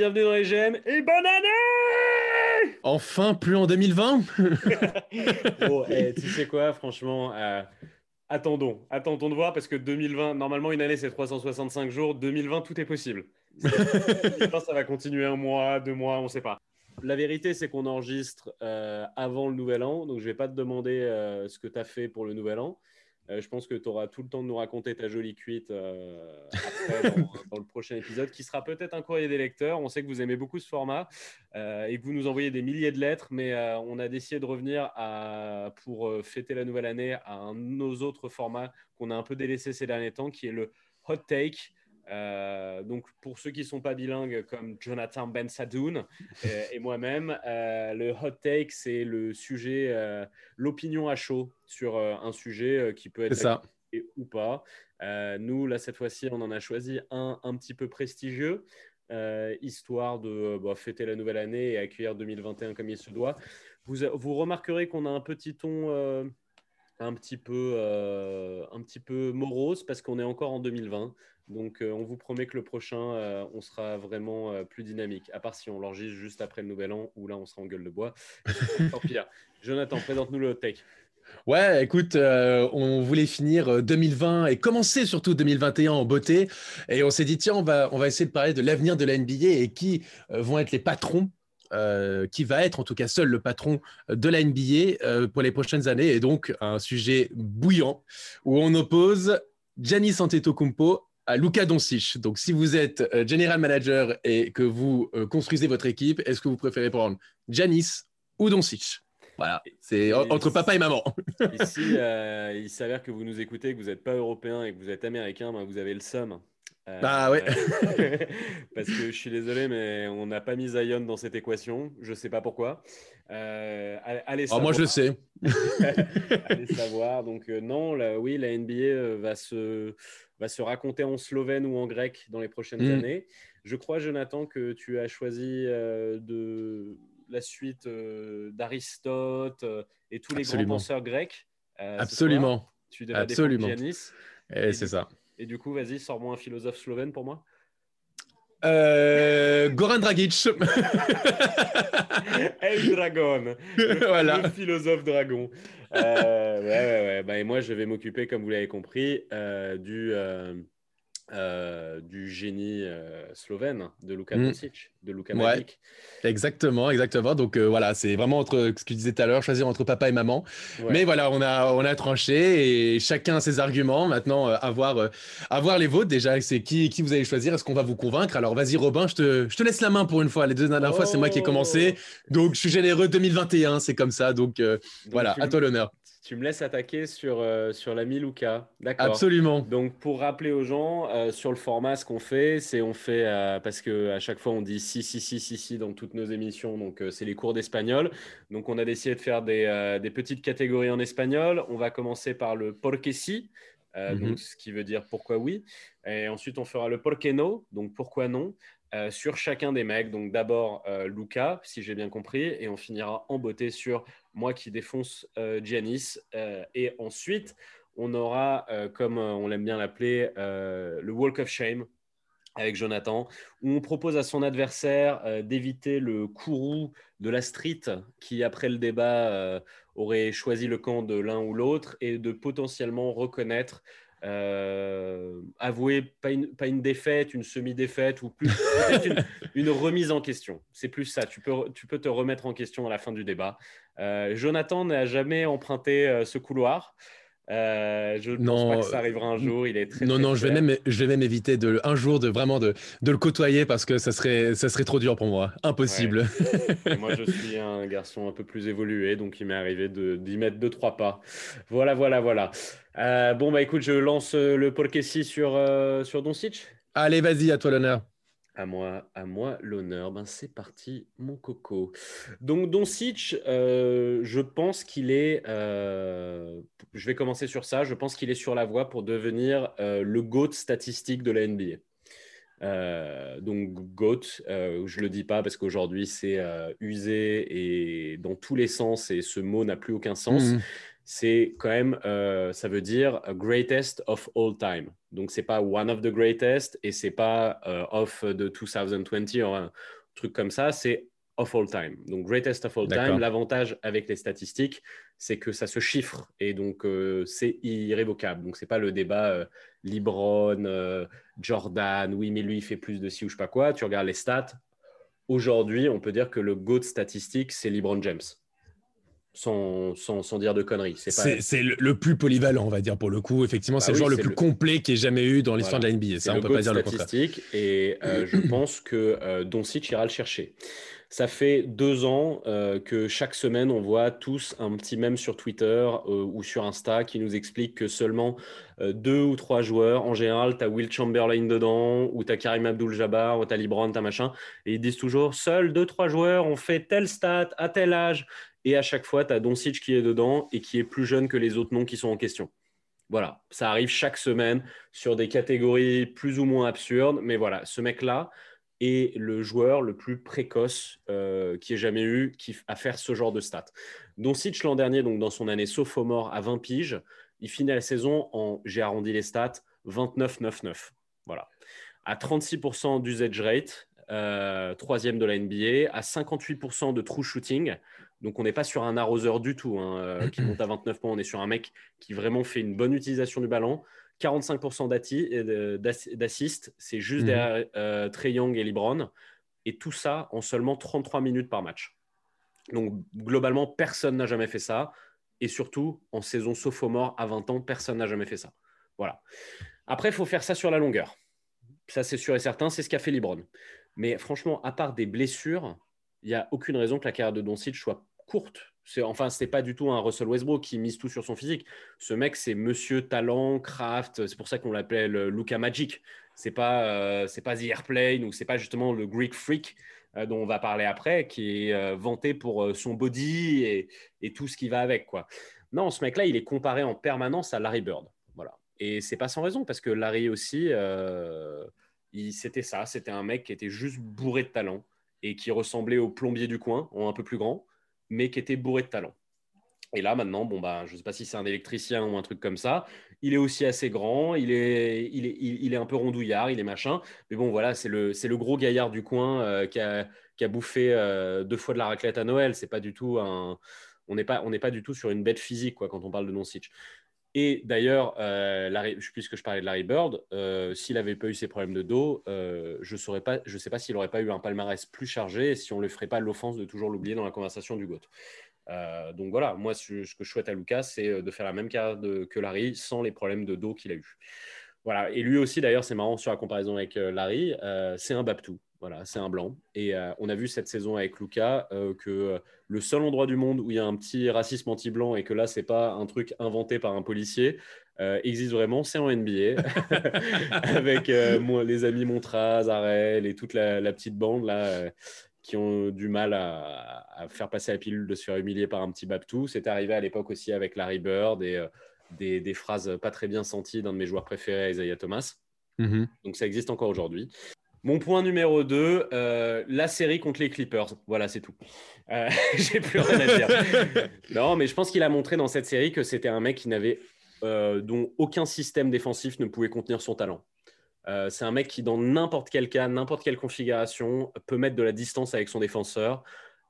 Bienvenue dans les GM et bonne année Enfin, plus en 2020 Bon, eh, tu sais quoi, franchement, euh, attendons, attendons de voir parce que 2020, normalement une année c'est 365 jours, 2020 tout est possible. 2020 ça va continuer un mois, deux mois, on ne sait pas. La vérité c'est qu'on enregistre euh, avant le nouvel an, donc je ne vais pas te demander euh, ce que tu as fait pour le nouvel an. Euh, je pense que tu auras tout le temps de nous raconter ta jolie cuite euh, après, dans, le prochain épisode, qui sera peut-être un courrier des lecteurs. On sait que vous aimez beaucoup ce format euh, et que vous nous envoyez des milliers de lettres, mais on a décidé de revenir à, pour fêter la nouvelle année à un de nos autres formats qu'on a un peu délaissé ces derniers temps, qui est le hot take. Euh, donc, pour ceux qui ne sont pas bilingues, comme Jonathan Ben Sadoun euh, et, moi-même, euh, le hot take, c'est le sujet, l'opinion à chaud sur un sujet qui peut être ça. ou pas. nous, là, cette fois-ci, on en a choisi un un petit peu prestigieux, histoire de bah, fêter la nouvelle année et accueillir 2021 comme il se doit. Vous, vous remarquerez qu'on a un petit ton un petit peu, un petit peu morose parce qu'on est encore en 2020. Donc, euh, on vous promet que le prochain, euh, on sera vraiment euh, plus dynamique, à part si on l'enregistre juste après le nouvel an, où là, on sera en gueule de bois. Tant pis. Jonathan, présente-nous le take. Ouais, écoute, on voulait finir 2020 et commencer surtout 2021 en beauté. Et on s'est dit, tiens, on va, on va essayer de parler de l'avenir de la NBA et qui vont être les patrons qui va être en tout cas seul le patron de la NBA pour les prochaines années et donc un sujet bouillant où on oppose Giannis Antetokounmpo à Luka Doncic. Donc, si vous êtes euh, general manager et que vous euh, construisez votre équipe, est-ce que vous préférez prendre Janis ou Doncic? Voilà, c'est entre papa et maman. Ici, euh, il s'avère que vous nous écoutez, que vous n'êtes pas européen et que vous êtes américain, ben vous avez le seum. bah ouais. parce que je suis désolé, mais on n'a pas mis Zion dans cette équation. Je ne sais pas pourquoi. allez, oh, moi, je le sais. allez savoir. Donc, non, oui, la NBA va se va se raconter en slovène ou en grec dans les prochaines mm. années. Je crois, Jonathan, que tu as choisi euh, de la suite euh, d'Aristote euh, et tous les grands penseurs grecs. Absolument. Tu devrais Absolument. Giannis. Et, c'est ça. Et du coup, vas-y, sors-moi un philosophe slovène pour moi. Goran Dragic. El Dragon. voilà. le philosophe dragon. Euh, ouais, ouais, ouais. Et moi, je vais m'occuper, comme vous l'avez compris, euh, du, euh, du génie euh, slovène de Luka mm. de Luka ouais, Exactement, exactement. Donc euh, voilà, c'est vraiment entre ce que tu disais tout à l'heure, choisir entre papa et maman. Mais voilà, on a, on a tranché et chacun ses arguments. Maintenant, avoir, avoir les vôtres, déjà, c'est qui, qui vous allez choisir? Est-ce qu'on va vous convaincre? Alors vas-y, Robin, je te, je te laisse la main pour une fois. Les deux dernières fois, c'est moi qui ai commencé. Oh. Donc je suis généreux 2021, c'est comme ça. Donc, voilà, à toi l'honneur. Tu me laisses attaquer sur, euh, sur l'ami Luca. D'accord. Absolument. Donc, pour rappeler aux gens, euh, sur le format, ce qu'on fait, c'est on fait, euh, parce qu'à chaque fois, on dit si, si, si, si, si dans toutes nos émissions. Donc, c'est les cours d'espagnol. Donc, on a décidé de faire des, des, petites catégories en espagnol. On va commencer par le porque si, mhm. donc, ce qui veut dire pourquoi oui. Et ensuite, on fera le porque no, donc pourquoi non. Sur chacun des mecs. Donc d'abord Luca, si j'ai bien compris, et on finira en beauté sur moi qui défonce euh. Euh, et ensuite, on aura, euh, comme on l'aime bien l'appeler, le Walk of Shame avec Jonathan, où on propose à son adversaire d'éviter le courroux de la street qui, après le débat, aurait choisi le camp de l'un ou l'autre et de potentiellement reconnaître euh, avouer pas une, pas une, défaite, une semi-défaite ou plus une, remise en question. C'est plus ça. Tu peux, tu peux te remettre en question à la fin du débat. Euh, Jonathan n'a jamais emprunté euh, ce couloir. Je ne pense pas que ça arrivera un jour. Il est très, non, non, je vais même, je vais même éviter de, un jour de vraiment de, de, le côtoyer parce que ça serait, ça serait trop dur pour moi. Impossible. moi, je suis un garçon un peu plus évolué, donc il m'est arrivé d'y mettre deux, trois pas. Voilà, voilà, voilà. Euh, bon, bah écoute, je lance euh, le Polkessi sur, euh, sur Doncic. Allez, vas-y, à toi l'honneur. À moi, à moi l'honneur. Ben, c'est parti, mon coco. Donc, Doncic, je pense qu'il est. je vais commencer sur ça. Je pense qu'il est sur la voie pour devenir le GOAT statistique de la NBA. donc GOAT, je le dis pas parce qu'aujourd'hui c'est usé et dans tous les sens et ce mot n'a plus aucun sens. Mmh. c'est quand même, euh, ça veut dire greatest of all time. Donc, c'est pas one of the greatest et c'est pas euh, of the 2020 ou un truc comme ça, c'est of all time. Donc, greatest of all time. L'avantage avec les statistiques, c'est que ça se chiffre et donc euh, c'est irrévocable. Donc, c'est pas le débat LeBron, Jordan, oui, mais lui, il fait plus de ci ou je sais pas quoi. Tu regardes les stats. Aujourd'hui, on peut dire que le GOAT statistique, c'est LeBron James sans, sans, dire de conneries. C'est le, plus polyvalent, on va dire, pour le coup. Effectivement, bah c'est le joueur le plus complet qui ait jamais eu dans l'histoire de la NBA. Ça, on peut pas dire le contraire. Et euh, je pense que euh, Doncic ira le chercher. Ça fait deux ans euh, que chaque semaine, on voit tous un petit mème sur Twitter euh, ou sur Insta qui nous explique que seulement euh, deux ou trois joueurs, en général, tu as Will Chamberlain dedans, ou tu as Karim Abdul-Jabbar, ou tu as LeBron, tu machin, et ils disent toujours, seuls deux, trois joueurs ont fait tel stat à tel âge, et à chaque fois, tu as Doncic qui est dedans et qui est plus jeune que les autres noms qui sont en question. Voilà, ça arrive chaque semaine sur des catégories plus ou moins absurdes, mais voilà, ce mec-là, est le joueur le plus précoce euh, qui ait jamais eu qui, à faire ce genre de stats. Doncic l'an dernier, donc dans son année sophomore à 20 piges, il finit la saison en, j'ai arrondi les stats, 29-9-9. Voilà. À 36% d'usage rate, euh, troisième de la NBA, à 58% de true shooting. Donc on n'est pas sur un arroseur du tout hein, euh, qui monte à 29 points, on est sur un mec qui vraiment fait une bonne utilisation du ballon. 45% d'assist, c'est juste mhm. derrière euh, Trey Young et LeBron. Et tout ça en seulement 33 minutes par match. Donc globalement, personne n'a jamais fait ça. Et surtout, en saison sophomore à 20 ans, personne n'a jamais fait ça. Voilà. Après, il faut faire ça sur la longueur. Ça, c'est sûr et certain, c'est ce qu'a fait LeBron. Mais franchement, à part des blessures, il n'y a aucune raison que la carrière de Doncic soit courte enfin, c'est pas du tout un Russell Westbrook qui mise tout sur son physique. Ce mec, c'est Monsieur Talent, Craft. C'est pour ça qu'on l'appelle Luca Magic. C'est pas, euh, c'est pas The Airplane ou c'est pas justement le Greek Freak euh, dont on va parler après, qui est euh, vanté pour son body et, tout ce qui va avec, quoi. Non, ce mec-là, il est comparé en permanence à Larry Bird. Voilà. Et c'est pas sans raison parce que Larry aussi, c'était ça. C'était un mec qui était juste bourré de talent et qui ressemblait au plombier du coin, en un peu plus grand mais qui était bourré de talent. Et là, maintenant, bon, bah, je ne sais pas si c'est un électricien ou un truc comme ça. Il est aussi assez grand, il est, il est, il, est un peu rondouillard, il est machin. Mais bon, voilà, c'est le, c'est le gros gaillard du coin euh, qui, a, qui, a, bouffé euh, deux fois de la raclette à Noël. C'est pas du tout un, on n'est pas, pas du tout sur une bête physique quoi, quand on parle de Doncic. Et d'ailleurs, euh, puisque je parlais de Larry Bird, euh, s'il n'avait pas eu ses problèmes de dos, euh, je ne sais pas s'il n'aurait pas eu un palmarès plus chargé et si on ne le ferait pas l'offense de toujours l'oublier dans la conversation du GOAT. donc voilà, moi, ce, que je souhaite à Lucas, c'est de faire la même carrière que Larry sans les problèmes de dos qu'il a eu. Voilà, et lui aussi, d'ailleurs, c'est marrant sur la comparaison avec Larry, c'est un Babtou. Voilà, c'est un blanc. Et euh, on a vu cette saison avec Luca euh, que euh, le seul endroit du monde où il y a un petit racisme anti-blanc et que là, c'est pas un truc inventé par un policier, existe vraiment, c'est en NBA. avec les amis Montraz, Arel et toute la, petite bande là qui ont du mal à, faire passer la pilule de se faire humilier par un petit Babtou. C'est arrivé à l'époque aussi avec Larry Bird et des, des, phrases pas très bien senties d'un de mes joueurs préférés, Isaiah Thomas. Mm-hmm. Donc ça existe encore aujourd'hui. Mon point numéro 2, euh, la série contre les Clippers. Voilà, c'est tout. Euh, J'ai plus rien à dire. non, mais je pense qu'il a montré dans cette série que c'était un mec qui n'avait, euh, dont aucun système défensif ne pouvait contenir son talent. C'est un mec qui, dans n'importe quel cas, n'importe quelle configuration, peut mettre de la distance avec son défenseur.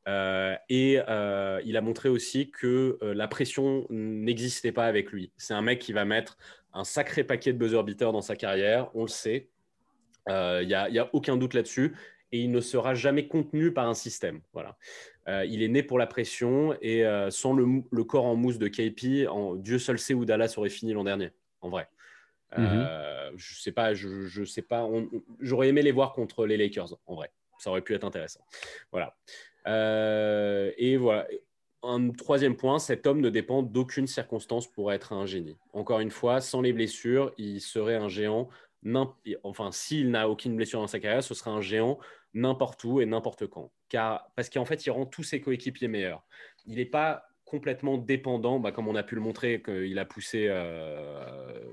et il a montré aussi que la pression n'existait pas avec lui. C'est un mec qui va mettre un sacré paquet de buzzer beaters dans sa carrière, on le sait. Il euh, n'y a, aucun doute là-dessus. Et il ne sera jamais contenu par un système. Voilà. Euh, il est né pour la pression et euh, sans le, corps en mousse de KP, en, Dieu seul sait où Dallas aurait fini l'an dernier, en vrai. Mhm. je sais pas, je, sais pas. J'aurais aimé les voir contre les Lakers, en vrai. Ça aurait pu être intéressant. Voilà. et voilà. Un troisième point, cet homme ne dépend d'aucune circonstance pour être un génie. Encore une fois, sans les blessures, il serait un géant enfin, s'il n'a aucune blessure dans sa carrière, ce sera un géant n'importe où et n'importe quand. Car, parce qu'en fait, il rend tous ses coéquipiers meilleurs. Il n'est pas complètement dépendant, bah, comme on a pu le montrer, qu'il a poussé euh,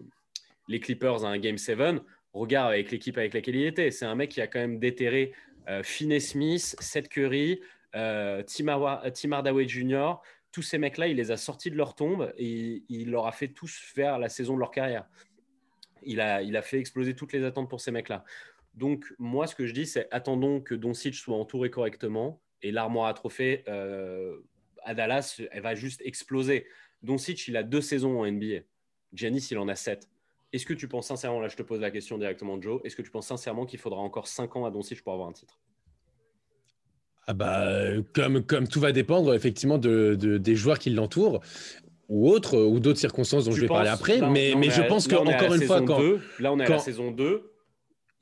les Clippers à un Game 7. Regarde avec l'équipe avec laquelle il était. C'est un mec qui a quand même déterré euh, Smith, Seth Curry, euh, Tim, Hardaway Jr., tous ces mecs-là, il les a sortis de leur tombe et il leur a fait tous faire la saison de leur carrière. Il a, il a fait exploser toutes les attentes pour ces mecs-là. Donc, moi, ce que je dis, c'est attendons que Doncic soit entouré correctement et l'armoire à trophées euh, à Dallas, elle va juste exploser. Doncic, il a deux saisons en NBA. Giannis, il en a sept. Est-ce que tu penses sincèrement, là je te pose la question directement, Joe, est-ce que tu penses sincèrement qu'il faudra encore cinq ans à Doncic pour avoir un titre? Ah bah, comme, comme tout va dépendre effectivement de, des joueurs qui l'entourent ou autres ou d'autres circonstances dont je vais parler après. mais, mais je pense qu'encore une fois, quand. là, on est à la saison 2.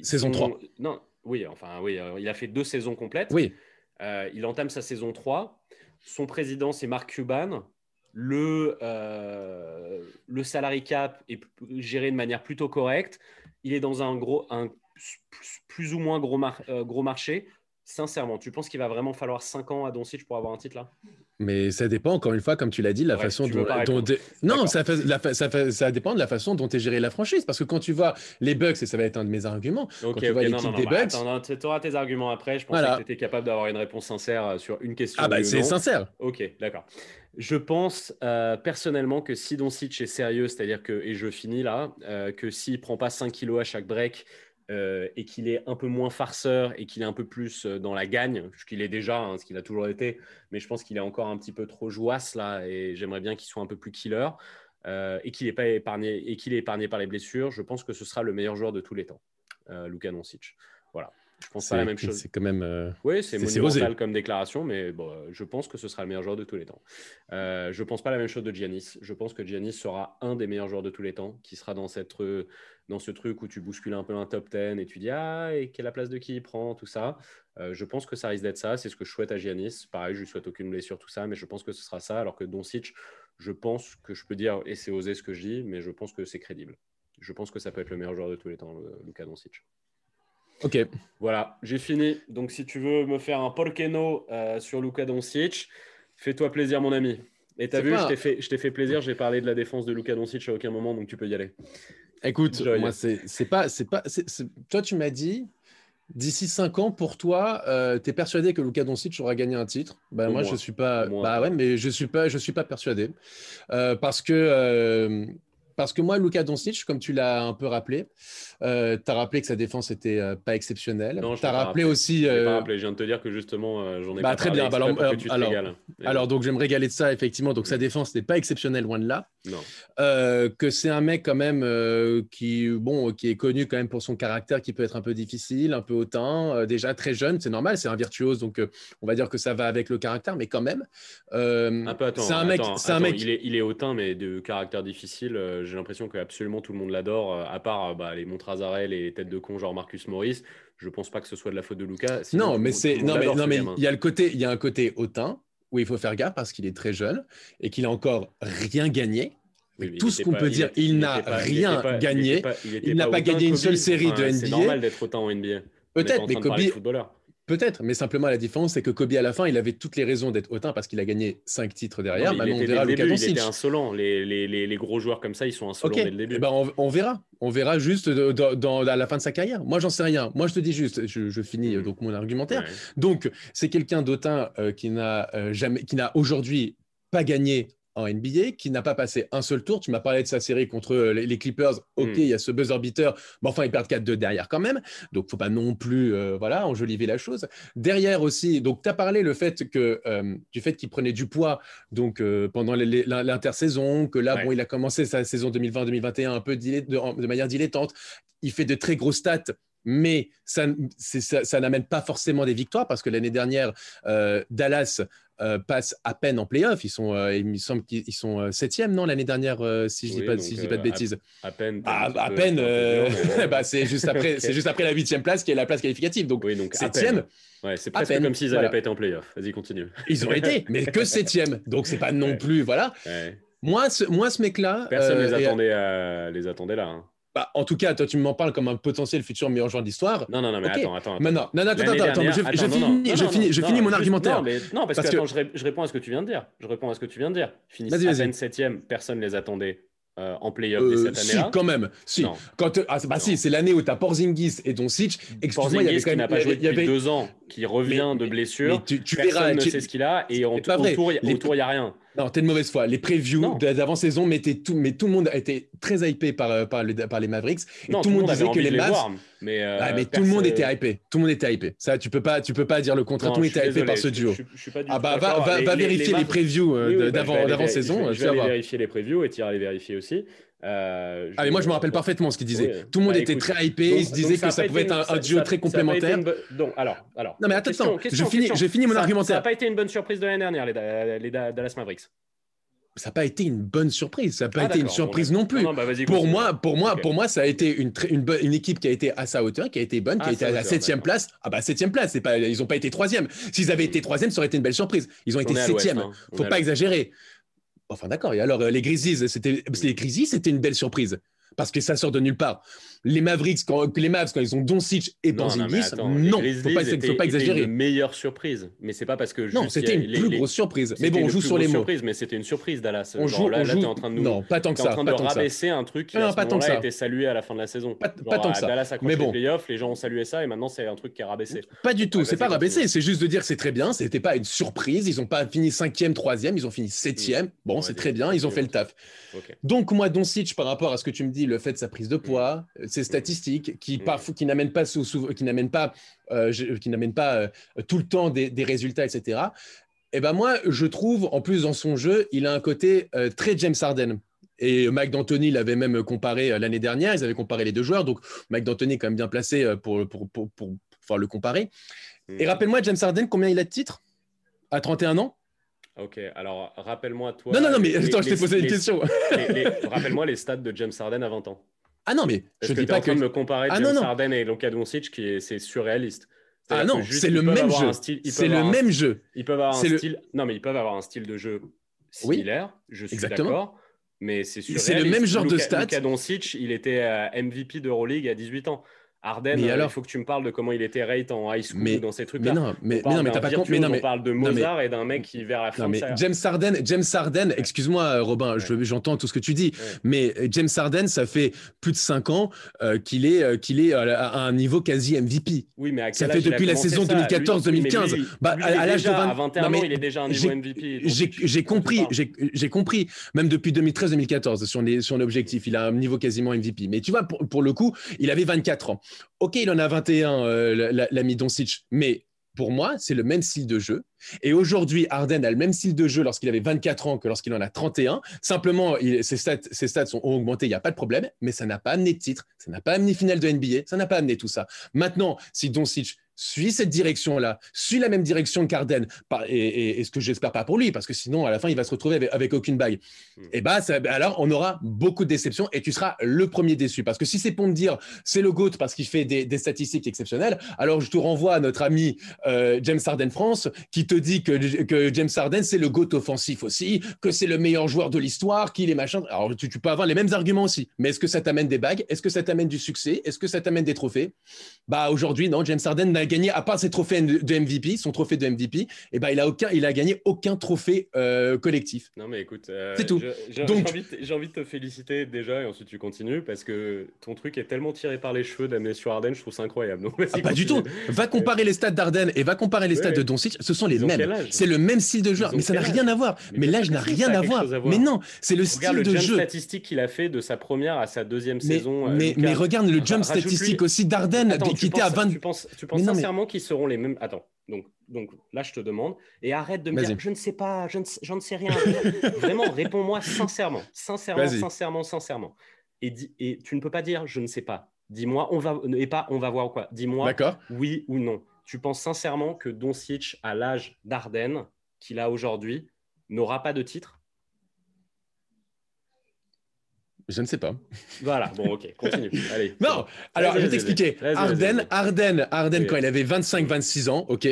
Saison 3. Non, oui, enfin, oui, euh, il a fait deux saisons complètes. Oui. Euh, il entame sa saison 3. Son président, c'est Mark Cuban. Le, euh, le salary cap est géré de manière plutôt correcte. Il est dans un, gros, un plus, ou moins gros, gros marché. Sincèrement, tu penses qu'il va vraiment falloir 5 ans à Doncic pour avoir un titre là? Mais ça dépend, encore une fois, comme tu l'as dit, la façon dont. Non, ça, ça, dépend de la façon dont est gérée la franchise. Parce que quand tu vois les Bucks, et ça va être un de mes arguments, quand tu vois l'équipe des bah, Bucks. tu auras tes arguments après. Je pensais que tu étais capable d'avoir une réponse sincère euh, sur une question. Ah, bah c'est sincère. Ok, d'accord. Je pense euh, personnellement que si Doncic est sérieux, c'est-à-dire que, et je finis là, euh, que s'il prend pas 5 kilos à chaque break, euh, et qu'il est un peu moins farceur et qu'il est un peu plus euh, dans la gagne, ce qu'il est déjà, hein, ce qu'il a toujours été, mais je pense qu'il est encore un petit peu trop jouasse là et j'aimerais bien qu'il soit un peu plus killer euh, et qu'il n'est pas épargné et qu'il est épargné par les blessures. Je pense que ce sera le meilleur joueur de tous les temps, Luka Doncic. Voilà. Je pense pas la même chose. C'est quand même. Oui, c'est monumental comme déclaration, mais bon, je pense que ce sera le meilleur joueur de tous les temps. Euh, je pense pas la même chose de Giannis. Je pense que Giannis sera un des meilleurs joueurs de tous les temps, qui sera dans cette dans ce truc où tu bouscules un peu un top 10 et tu dis ah et quelle est la place de qui il prend tout ça. Euh, je pense que ça risque d'être ça. C'est ce que je souhaite à Giannis. Pareil, je lui souhaite aucune blessure tout ça, mais je pense que ce sera ça. Alors que Doncic, je pense que je peux dire et c'est osé ce que je dis, mais je pense que c'est crédible. Je pense que ça peut être le meilleur joueur de tous les temps, Luka Doncic. Ok. Voilà, j'ai fini. Donc si tu veux me faire un porkeno euh, sur Luka Doncic, fais-toi plaisir mon ami. Et t'as vu, je t'ai fait, fait, plaisir, j'ai parlé de la défense de Luka Doncic à aucun moment, donc tu peux y aller. Écoute, moi, c'est pas. c'est pas Toi, tu m'as dit, d'ici 5 ans, pour toi, euh, tu es persuadé que Luka Doncic aura gagné un titre? Ben, Moi, je suis pas. Bah ouais, mais je suis pas, je suis pas persuadé. Euh, parce que. Parce que moi, Luka Doncic, comme tu l'as un peu rappelé, euh, tu as rappelé que sa défense n'était euh, pas exceptionnelle. Tu as rappelé, aussi. Je, euh... pas je viens de te dire que justement, euh, j'en ai bah, pas Très bien. Bah, alors, alors, alors, donc, je vais me régaler de ça, effectivement. Donc, sa défense n'est pas exceptionnelle, loin de là. Non. que c'est un mec, quand même, qui, bon, qui est connu quand même pour son caractère qui peut être un peu difficile, un peu hautain. déjà très jeune, c'est normal, c'est un virtuose. Donc, on va dire que ça va avec le caractère, mais quand même. un peu, attends. C'est un mec. un mec... Il, est, il est hautain, mais de caractère difficile. J'ai l'impression que absolument tout le monde l'adore, à part bah, les montres Azarel et les têtes de con genre Marcus Morris, je pense pas que ce soit de la faute de Lucas. Non, mais c'est non mais, non mais il y a le côté il y a un côté hautain où il faut faire gaffe parce qu'il est très jeune et qu'il a encore rien gagné. tout ce qu'on peut dire, il, n'a rien gagné. Il n'a pas, gagné une seule série de NBA. C'est normal d'être autant en NBA. Peut-être, mais Kobe, Peut-être, mais simplement la différence, c'est que Kobe à la fin, il avait toutes les raisons d'être hautain parce qu'il a gagné cinq titres derrière. il, était, on début, il était insolent. Les, les, les, gros joueurs comme ça, ils sont insolents dès le début. Eh ben on, verra. On verra juste dans, à la fin de sa carrière. Moi, j'en sais rien. Moi, je te dis juste, je, finis mm. donc mon argumentaire. Donc, c'est quelqu'un d'autant euh, qui n'a euh, jamais, qui n'a aujourd'hui pas gagné en NBA, qui n'a pas passé un seul tour. Tu m'as parlé de sa série contre euh, les, Clippers. Ok, hmm. il y a ce buzzer beater, mais enfin, ils perdent 4-2 derrière quand même. Donc, faut pas non plus euh, voilà, enjoliver la chose. Derrière aussi, donc tu as parlé le fait que, euh, du fait qu'il prenait du poids donc, pendant l'intersaison, que là, bon, il a commencé sa saison 2020-2021 un peu de, de manière dilettante. Il fait de très grosses stats mais ça, ça, n'amène pas forcément des victoires parce que l'année dernière, Dallas euh, passent à peine en playoff. Ils sont, euh, il me semble qu'ils sont euh, septième, non, l'année dernière, si je ne dis, pas, si dis pas de bêtises. À, peine. Ah, à, peine. bah, c'est juste après, c'est juste après la huitième place qui est la place qualificative. Donc, oui, donc septième. Ouais, c'est presque comme s'ils n'avaient pas été en playoff. Vas-y, continue. Ils ont été, mais que septième. Donc, c'est pas non plus, voilà. Moi, ce, moi, ce mec-là. Personne les attendait, les attendait là. Hein. Bah, en tout cas, toi, tu m'en parles comme un potentiel futur meilleur joueur d'histoire. Non, non, non, mais attends, attends. Maintenant, non, non, attends, attends, attends, je, je, finis, je, finis, je finis mon argumentaire. Non, mais, non parce, que, Attends, je, réponds à ce que tu viens de dire. Je réponds à ce que tu viens de dire. Finissent à peine septième, personne ne les attendait. Euh, en playoff euh, cette année-là. Si, quand même. Si. Quand, ah, bah si, c'est l'année où tu as Porzingis et Doncic. Excuse-moi, il y avait quand même, pas joué depuis deux ans, qui revient de blessure. tu, tu Personne verras, ne sait ce qu'il a et autour, il n'y a rien. Non, t'es de mauvaise foi. Les previews d'avant-saison mettaient tout, mais tout le monde été très hypé par, euh, par, par les Mavericks. Et tout, le monde disait que les Mavs. mais, euh, mais tout le monde était hypé. Tout le monde était hypé. Ça, tu peux pas, tu peux pas dire le contraire. tout le monde était hypé par ce duo. ah bah va, va, va vérifier les, previews euh, bah, d'avant-saison. Je vais aller vérifier les previews et tu iras les vérifier aussi. Euh, ah, mais moi, je me rappelle parfaitement ce qu'il disait. Tout le monde bah, était très hypé. il se disait que ça pouvait être un, duo très complémentaire. Donc, alors, alors. Non, mais attends, attends. je finis, je finis mon argumentaire. Ça n'a pas été une bonne surprise de l'année dernière, les, Dallas Mavericks. Ça n'a pas été une bonne surprise. Ça n'a pas ah, été une surprise non plus. Bah, pour moi, pour moi, pour moi, ça a été une, une, une, équipe qui a été à sa hauteur, qui a été bonne, qui a été à la septième place. Ah bah septième place. C'est pas, ils n'ont pas été troisième. S'ils avaient été troisième, ça aurait été une belle surprise. Ils ont été septième. Hein. Faut pas exagérer. Enfin d'accord. Et alors les Grizzlies, c'était les c'était une belle surprise parce que ça sort de nulle part. Les Mavericks, quand, les Mavs, quand ils ont Doncic et Porzingis, non, non, il faut pas, faut pas exagérer. C'était une meilleure surprise, mais c'est pas parce que non, c'était une plus grosse surprise. Mais bon, on joue sur les mots. Surprise, mais c'était une surprise, Dallas. On joue, là, là es en train de nous, non, pas tant que ça, en train de rabaisser un truc qui non, pas tant que ça. a été salué à la fin de la saison. Pas, tant que ça. Dallas a mais bon. les playoffs, les gens ont salué ça et maintenant c'est un truc qui est rabaissé. Pas du tout, c'est pas rabaissé, c'est juste de dire c'est très bien. C'était pas une surprise. Ils ont pas fini cinquième, troisième, ils ont fini septième. Bon, c'est très bien, ils ont fait le taf. Donc moi, Doncic, par rapport à ce que tu me dis, le fait de sa prise de poids, ces statistiques qui qui n'amènent pas, qui n'amènent pas, euh, qui n'amènent pas euh, tout le temps des, résultats, etc. Et eh ben moi, je trouve, en plus dans son jeu, il a un côté euh, très James Harden. Et Mike D'Antoni l'avait même comparé l'année dernière. Ils avaient comparé les deux joueurs. Donc Mike D'Antoni est quand même bien placé pour, pour, pour, pouvoir le comparer. Et hmm. rappelle-moi, James Harden, combien il a de titres? À 31 ans? Ok, alors rappelle-moi toi. Non, non, non, mais attends, je t'ai posé une question. rappelle-moi les stats de James Harden à 20 ans. Ah non, mais je dis pas que. de me comparer ah, James Harden et Luka Doncic, qui est, c'est surréaliste. Ah non, c'est le même jeu. C'est le même jeu. Ils peuvent avoir un style. Non, mais ils peuvent avoir un style de jeu similaire. je suis d'accord. Mais c'est surréaliste. C'est le même genre de stats. Luka Doncic, il était MVP d'Euroleague à 18 ans. Arden, euh, il faut que tu me parles de comment il était rate en high school mais, dans ces trucs-là. Mais non, mais, mais non, mais t'as pas compris. On parle de Mozart et d'un mec qui vers la fin. mais James Harden, James Harden, excuse-moi euh, Robin, j'entends tout ce que tu dis, mais euh, James Harden, ça fait plus de 5 ans qu'il est, qu'il est à un niveau quasi MVP. Oui, mais à ça fait depuis la saison 2014-2015. Bah, à l'âge de 20... à 21 ans, il est déjà un niveau MVP. J'ai compris, j'ai compris. Même depuis 2013-2014, sur son objectif, il a un niveau quasiment MVP. Mais tu vois, pour le coup, il avait 24 ans. Ok, il en a 21, euh, l'ami Doncic, mais pour moi, c'est le même style de jeu. Et aujourd'hui, Arden a le même style de jeu lorsqu'il avait 24 ans que lorsqu'il en a 31. Simplement, ses, stats, ses stats sont, ont augmenté, il n'y a pas de problème, mais ça n'a pas amené de titre, ça n'a pas amené finale de NBA, ça n'a pas amené tout ça. Maintenant, si Doncic suit cette direction-là, suit la même direction qu'Arden, et, et, ce que j'espère pas pour lui, parce que sinon, à la fin, il va se retrouver avec, aucune bague. Hmm. Et bah, alors, on aura beaucoup de déceptions et tu seras le premier déçu. Parce que si c'est pour me dire c'est le GOAT parce qu'il fait des, statistiques exceptionnelles, alors je te renvoie à notre ami euh, James Harden France qui te dit que, que James Harden, c'est le GOAT offensif aussi, que c'est le meilleur joueur de l'histoire, qu'il est machin. Alors, tu, tu peux avoir les mêmes arguments aussi. Mais est-ce que ça t'amène des bagues? Est-ce que ça t'amène du succès? Est-ce que ça t'amène des trophées? Bah, aujourd'hui, non, James Harden n'a gagné, à part ses trophées de MVP, son trophée de MVP, et eh ben il a aucun, il a gagné aucun trophée euh, collectif. Non mais écoute, euh, c'est tout. J'ai Donc... envie, envie, de te féliciter déjà et ensuite tu continues parce que ton truc est tellement tiré par les cheveux d'amener sur Arden, je trouve ça incroyable. Ah, pas du tout. Va comparer les stats d'Arden et va comparer les stats de Doncic, ce sont les mêmes. C'est le même style de joueur, mais ça n'a rien à voir. Mais, l'âge n'a rien à voir. Mais non, c'est le style de jeu. statistique qu'il a fait de sa première à sa deuxième saison. Euh, mais, regarde le jump statistique aussi d'Arden qui était à 20. Tu penses sincèrement qu'ils seront les mêmes. Attends, donc, donc là, je te demande. Et arrête de me dire, je ne sais pas, je ne, sais rien. Vraiment, réponds-moi sincèrement, sincèrement, sincèrement, sincèrement. Et, et tu ne peux pas dire, je ne sais pas. Dis-moi, on va, et pas, on va voir quoi. Dis-moi, oui ou non. Tu penses sincèrement que Doncic, à l'âge d'Arden qu'il a aujourd'hui, n'aura pas de titre? Je ne sais pas. Voilà, bon, ok, continue. Allez. Non, alors je vais t'expliquer. Arden, Arden, Arden quand il avait 25-26 ans, ok,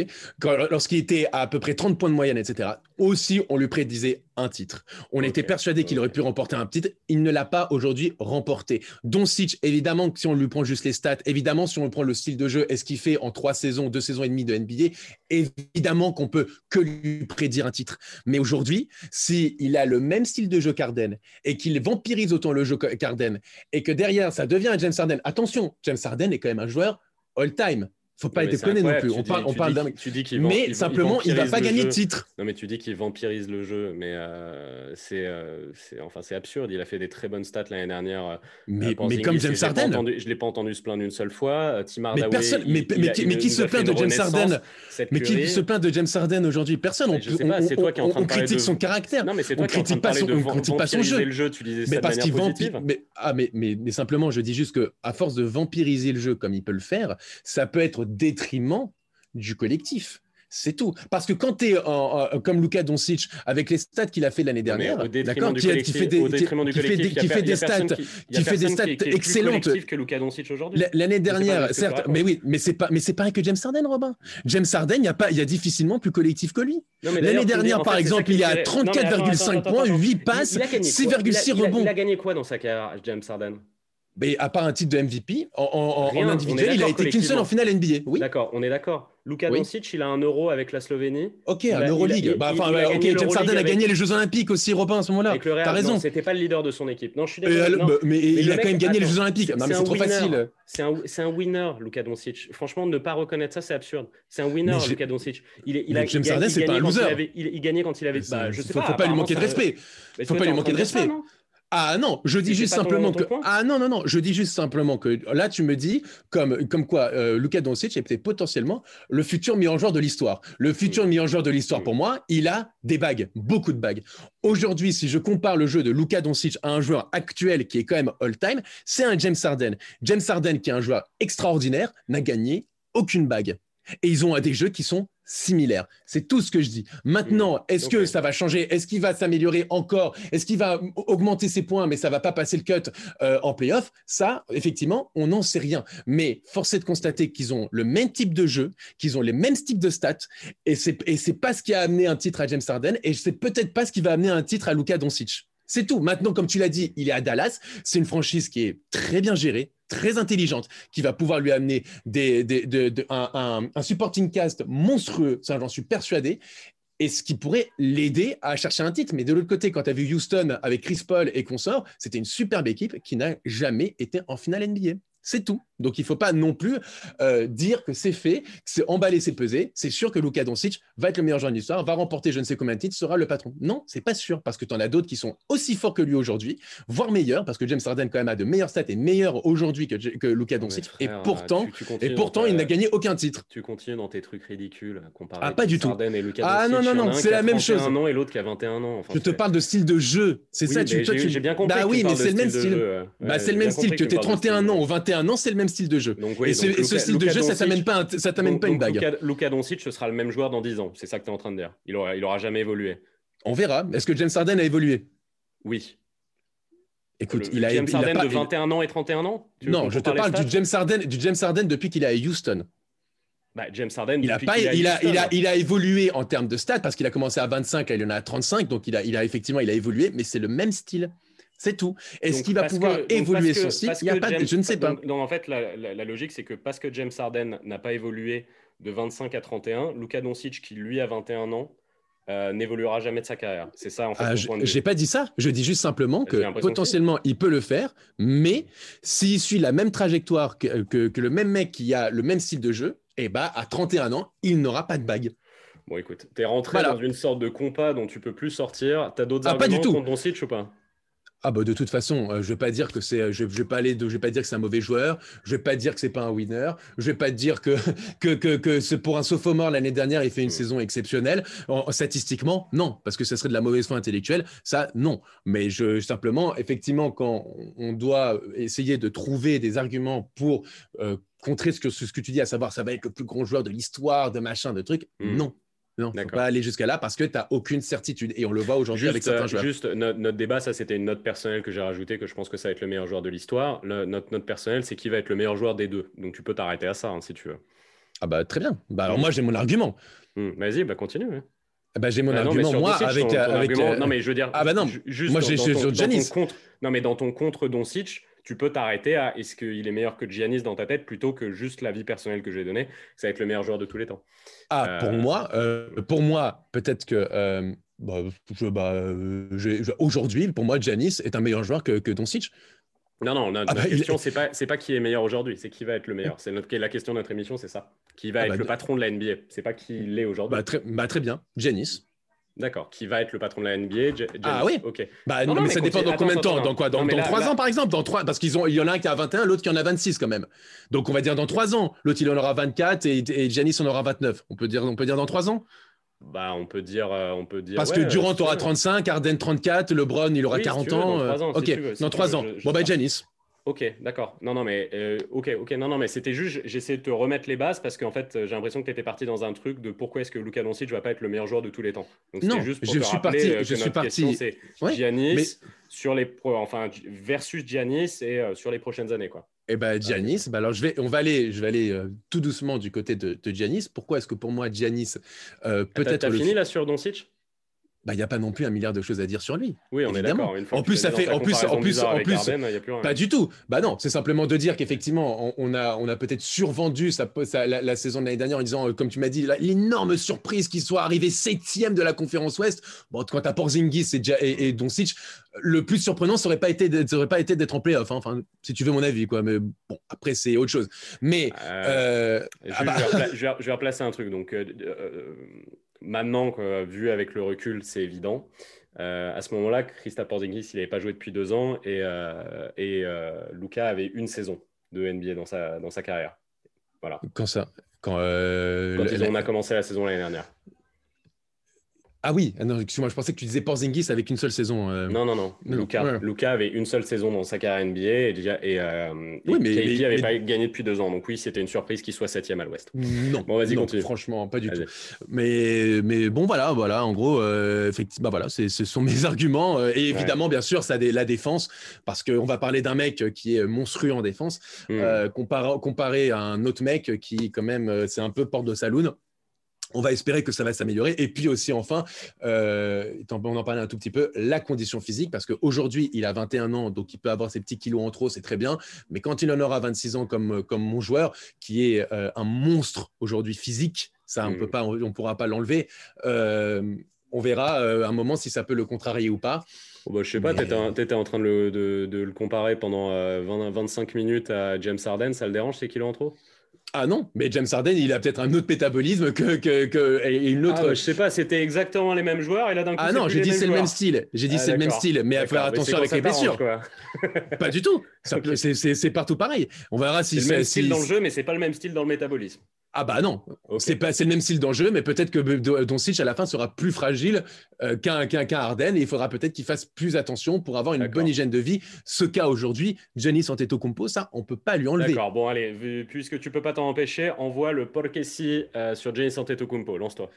lorsqu'il était à, à peu près 30 points de moyenne, etc., aussi, on lui prédisait un titre. On était persuadé qu'il aurait pu remporter un titre. Il ne l'a pas aujourd'hui remporté. Doncic, évidemment, si on lui prend juste les stats, évidemment, si on prend le style de jeu est ce qu'il fait en trois saisons, deux saisons et demie de NBA, évidemment qu'on peut que lui prédire un titre. Mais aujourd'hui, s'il a le même style de jeu qu'Arden et qu'il vampirise autant le jeu qu'Arden et que derrière, ça devient James Harden, attention, James Harden est quand même un joueur all-time faut pas être déconner non plus. On parle, on parle d'un. Mais simplement, il va pas gagner de titre. Non, mais tu dis qu'il vampirise le jeu, mais euh, c'est, euh, enfin, c'est absurde. Il a fait des très bonnes stats l'année dernière. Euh, mais, mais comme James Harden. Je l'ai pas entendu se plaindre une seule fois. Tim mais personne. Mais, mais, qui se plaint de James Harden? Mais qui se plaint de James Harden aujourd'hui? Personne. On, critique son caractère. Non, mais c'est toi qui critique pas son jeu. le jeu. Tu disais mais parce qu'il vampire. Ah, mais mais simplement, je dis juste que à force de vampiriser le jeu comme il peut le faire, ça peut être détriment du collectif. C'est tout. Parce que quand tu es comme Luka Doncic, avec les stats qu'il a fait l'année dernière, d'accord, qui, fait des, qui fait des stats, qui fait des stats excellentes. L'année dernière, certes, mais oui, mais c'est pas, mais c'est pareil que James Harden, Robin. James Harden, il y a pas, il y a difficilement plus collectif que lui. L'année dernière, par exemple, il y a 34,5 points, 8 passes, 6,6 rebonds. Il a gagné quoi dans sa carrière, James Harden? Mais à part un titre de MVP, en, individuel, il a été qu'une seule en finale NBA. Oui. D'accord, on est d'accord. Luka Doncic, il a un euro avec la Slovénie. Ok, un Euroleague. Bah, enfin, ok, James Harden a gagné les Jeux Olympiques aussi, Robin, à ce moment-là. T'as raison. C'était pas le leader de son équipe. Non, je suis d'accord. Bah, mais, il a quand même gagné les Jeux Olympiques. Non, mais c'est trop facile. C'est un, un, winner, Luka Doncic. Franchement, ne pas reconnaître ça, c'est absurde. C'est un winner, Luka Doncic. Il, il a, James Harden, c'est pas un loser. Il gagnait quand il avait. Bah, je sais pas. Faut pas lui manquer de respect. Faut pas lui manquer de respect. Ah non, je dis juste simplement que ah non non non, je dis juste simplement que là tu me dis comme comme quoi euh, Luka Doncic est peut-être potentiellement le futur meilleur joueur de l'histoire. Le futur meilleur joueur de l'histoire pour moi, il a des bagues, beaucoup de bagues. Aujourd'hui, si je compare le jeu de Luka Doncic à un joueur actuel qui est quand même all-time, c'est un James Harden. James Harden qui est un joueur extraordinaire n'a gagné aucune bague. Et ils ont des jeux qui sont similaires. C'est tout ce que je dis. Maintenant, mmh. est-ce que ça va changer? Est-ce qu'il va s'améliorer encore? Est-ce qu'il va augmenter ses points, mais ça va pas passer le cut euh, en playoff? Ça, effectivement, on n'en sait rien. Mais force est de constater qu'ils ont le même type de jeu, qu'ils ont les mêmes types de stats, et c'est c'est pas ce qui a amené un titre à James Harden, et c'est peut-être pas ce qui va amener un titre à Luka Doncic. C'est tout. Maintenant, comme tu l'as dit, il est à Dallas. C'est une franchise qui est très bien gérée, très intelligente, qui va pouvoir lui amener un, supporting cast monstrueux. Ça, j'en suis persuadé. Et ce qui pourrait l'aider à chercher un titre. Mais de l'autre côté, quand tu as vu Houston avec Chris Paul et consorts, c'était une superbe équipe qui n'a jamais été en finale NBA. C'est tout. Donc il ne faut pas non plus euh, dire que c'est fait, que c'est emballé, c'est pesé. C'est sûr que Luka Doncic va être le meilleur joueur de l'histoire, va remporter je ne sais combien de titres, sera le patron. Non, c'est pas sûr parce que tu en as d'autres qui sont aussi forts que lui aujourd'hui, voire meilleurs parce que James Harden quand même a de meilleurs stats et meilleurs aujourd'hui que, que Luka Doncic. et pourtant, et pourtant il n'a gagné aucun titre. Tu continues dans tes trucs ridicules Ah pas du tout. Harden et Luka ah non non non, c'est la même chose. Un an et l'autre qui a 21 ans. je te parle de style de jeu. C'est ça. Tu, j'ai bien compris. Bah oui, mais c'est le même style. Bah c'est le même style que tu 31 ans ou 21 ans, c'est le même style de jeu. et, ce style de jeu, ça t'amène pas, ça t'amène pas une bague. Luka, Doncic, ce sera le même joueur dans 10 ans. C'est ça que tu es en train de dire. Il aura, il aura jamais évolué. On verra. Est-ce que James Harden a évolué? Oui. Écoute, il a James Harden de 21 ans et 31 ans? Non, je te parle du James Harden, du James Harden depuis qu'il est à Houston. Bah, James Harden, il a, pas, il, a, il, a, il, a, évolué en termes de stats parce qu'il a commencé à 25, là il en a à 35, donc il a, il a effectivement il a évolué, mais c'est le même style. C'est tout. Est-ce qu'il va pouvoir évoluer sur site Il y a pas Je ne sais pas. Donc, en fait, la, logique, c'est que parce que James Harden n'a pas évolué de 25 à 31, Luka Doncic, qui lui a 21 ans, euh, n'évoluera jamais de sa carrière. C'est ça, en fait. Ah, je n'ai pas dit ça. Je dis juste simplement que potentiellement, il peut le faire, mais s'il suit la même trajectoire que, que, le même mec qui a le même style de jeu, eh ben, à 31 ans, il n'aura pas de bague. Bon, écoute, tu es rentré dans une sorte de compas dont tu peux plus sortir. Tu as d'autres ah, arguments contre Doncic ou pas? Ah bah de toute façon, euh, je vais pas dire que c'est, je, vais pas aller, je vais pas dire que c'est un mauvais joueur, je vais pas dire que c'est pas un winner, je vais pas dire que que que, que c'est pour un sophomore l'année dernière il fait une saison exceptionnelle. statistiquement, non, parce que ce serait de la mauvaise foi intellectuelle, ça non. Mais je simplement, effectivement, quand on doit essayer de trouver des arguments pour euh, contrer ce que ce que tu dis, à savoir ça va être le plus grand joueur de l'histoire, de machin, de trucs, mmh. non. Non, faut pas aller jusqu'à là parce que tu n'as aucune certitude. Et on le voit aujourd'hui avec certains euh, joueurs. Juste, notre, débat, ça, c'était une note personnelle que j'ai rajoutée, que je pense que ça va être le meilleur joueur de l'histoire. Notre note personnelle, c'est qui va être le meilleur joueur des deux. Donc, tu peux t'arrêter à ça, hein, si tu veux. Ah bah, très bien. Bah, alors, moi, j'ai mon argument. Hmm, vas-y, bah, continue. Ah bah, j'ai mon ah argument, moi, avec. avec euh, Non, mais je veux dire. Ah bah non, juste moi, j'ai sur Janis. Non, mais dans ton contre Doncic, tu peux t'arrêter à est-ce qu'il est meilleur que Giannis dans ta tête plutôt que juste la vie personnelle que j'ai donnée. Ça va être le meilleur joueur de tous les temps. Ah, pour euh, moi, euh, pour moi, peut-être que euh, bah, bah, aujourd'hui, pour moi, Giannis est un meilleur joueur que, que Doncic. Non, non, notre, Ah bah, il- question, c'est pas, pas qui est meilleur aujourd'hui, c'est qui va être le meilleur. C'est la question de notre émission, c'est ça. Qui va Ah être le patron de la NBA. C'est pas qui l'est aujourd'hui. très, bah, très bien. Giannis. D'accord. Qui va être le patron de la NBA J- Ah oui. Ok. Bah, Non, non, non, mais, mais ça dépend dans combien de temps attends, Dans quoi? Dans, dans là- 3 là- ans, par exemple dans 3... Parce qu'il y en a un qui a 21, l'autre qui en a 26 quand même. Donc, on va dire dans 3 ans. L'autre, il en aura 24 et, et Giannis en aura 29. On peut dire, on peut dire dans 3 ans? Bah, on peut dire, euh, on peut dire. Parce ouais, que Durant aura veux. 35, Harden 34, LeBron, il aura Oui, si 40 tu veux, dans ans. trois euh, ans, si ok, tu veux, si dans tu 3 veux, ans. je- je bon, bah. Giannis. Ok, d'accord. Non, non, mais euh, ok, ok. Non, non, mais c'était juste, j'essaie de te remettre les bases parce qu'en fait, j'ai l'impression que tu étais parti dans un truc de pourquoi est-ce que Luka Doncic va pas être le meilleur joueur de tous les temps. Donc Non, juste pour je te suis parti- euh, que je suis notre parti- question, c'est Ouais, Giannis mais- sur les pro, enfin versus Giannis et euh, sur les prochaines années, quoi. Eh ben Giannis, bah alors je vais, on va aller, je vais aller euh, tout doucement du côté de, de Giannis. Pourquoi est-ce que pour moi Giannis euh, T'as- peut-être T'as le- fini là sur Doncic? Bah il y a pas non plus un milliard de choses à dire sur lui. Oui, on est Évidemment. d'accord. Une fois En plus, ça fait- en plus- en plus- en plus- Harden, y a plus rien. Pas du tout. Bah non, c'est simplement de dire qu'effectivement, on, on a, on a peut-être survendu sa, sa- la, la saison de l'année dernière en disant, euh, comme tu m'as dit, l'énorme surprise qu'il soit arrivé septième de la conférence Ouest. Bon, quand t'as Porzingis et, et, et Doncic, le plus surprenant, ça aurait pas été, d'être- ça aurait pas été d'être en playoff. hein. Enfin, si tu veux mon avis, quoi. Mais bon, après c'est autre chose. Mais Euh, euh, ah bah. vais je vais replacer un truc. Donc, euh, euh, maintenant, quoi, vu avec le recul, c'est évident. Euh, à ce moment-là, Christa Porzingis, il n'avait pas joué depuis deux ans et, euh, et euh, Luca avait une saison de NBA dans sa, dans sa carrière. Voilà. quand ça, quand, euh, Quand la- on a commencé la saison l'année dernière. Ah oui, ah non, excuse-moi, je pensais que tu disais Porzingis avec une seule saison. euh. Non, non, non. Non, Luca, ouais. Luca avait une seule saison dans sa carrière NBA et, déjà, et, euh, Oui, et mais- KP mais- avait mais- pas gagné depuis deux ans. Donc oui, c'était une surprise qu'il soit septième à l'Ouest. Non, Bon, vas-y, continue. franchement, pas du tout. Mais, mais bon, voilà, voilà, en gros, euh, effectivement, bah, voilà, c'est- ce sont mes arguments. et évidemment, bien sûr, ça, la défense, parce qu'on va parler d'un mec qui est monstrueux en défense, Hmm. compara- comparé à un autre mec qui, quand même, c'est un peu porte de saloon. On va espérer que ça va s'améliorer. Et puis aussi, enfin, euh, on en parlait un tout petit peu, la condition physique, parce qu'aujourd'hui, il a 21 ans, donc il peut avoir ses petits kilos en trop, c'est très bien. Mais quand il en aura 26 ans, comme, comme mon joueur, qui est euh, un monstre aujourd'hui physique, ça, on Mm. peut pas, on ne pourra pas l'enlever. euh, on verra euh, un moment si ça peut le contrarier ou pas. Oh, bah, je sais pas, Mais- en, t'étais en train de le, de, de le comparer pendant euh, 20 25 minutes à James Harden, ça le dérange ces kilos en trop? Ah non, mais James Harden, il a peut-être un autre métabolisme que, que, que- et une autre. Ah, je sais pas, c'était exactement les mêmes joueurs et là d'un coup. Ah non, j'ai dit c'est le même style. J'ai dit Ah, c'est le même style, mais faut faire attention avec les blessures. Pas du tout. Peut- c'est- partout pareil. On verra si C'est le même si- style dans le jeu, mais c'est pas le même style dans le métabolisme. Ah bah non, c'est pas c'est le même style dans le jeu, mais peut-être que Do- Doncic à la fin sera plus fragile euh, qu'un qu'un qu'un Harden et il faudra peut-être qu'il fasse plus attention pour avoir une bonne hygiène de vie. Ce cas aujourd'hui, Giannis Antetokounmpo, ça on peut pas lui enlever. D'accord, bon allez, vu- puisque tu peux pas t'en empêcher, envoie le Porkessi euh, sur Giannis Antetokounmpo, lance-toi.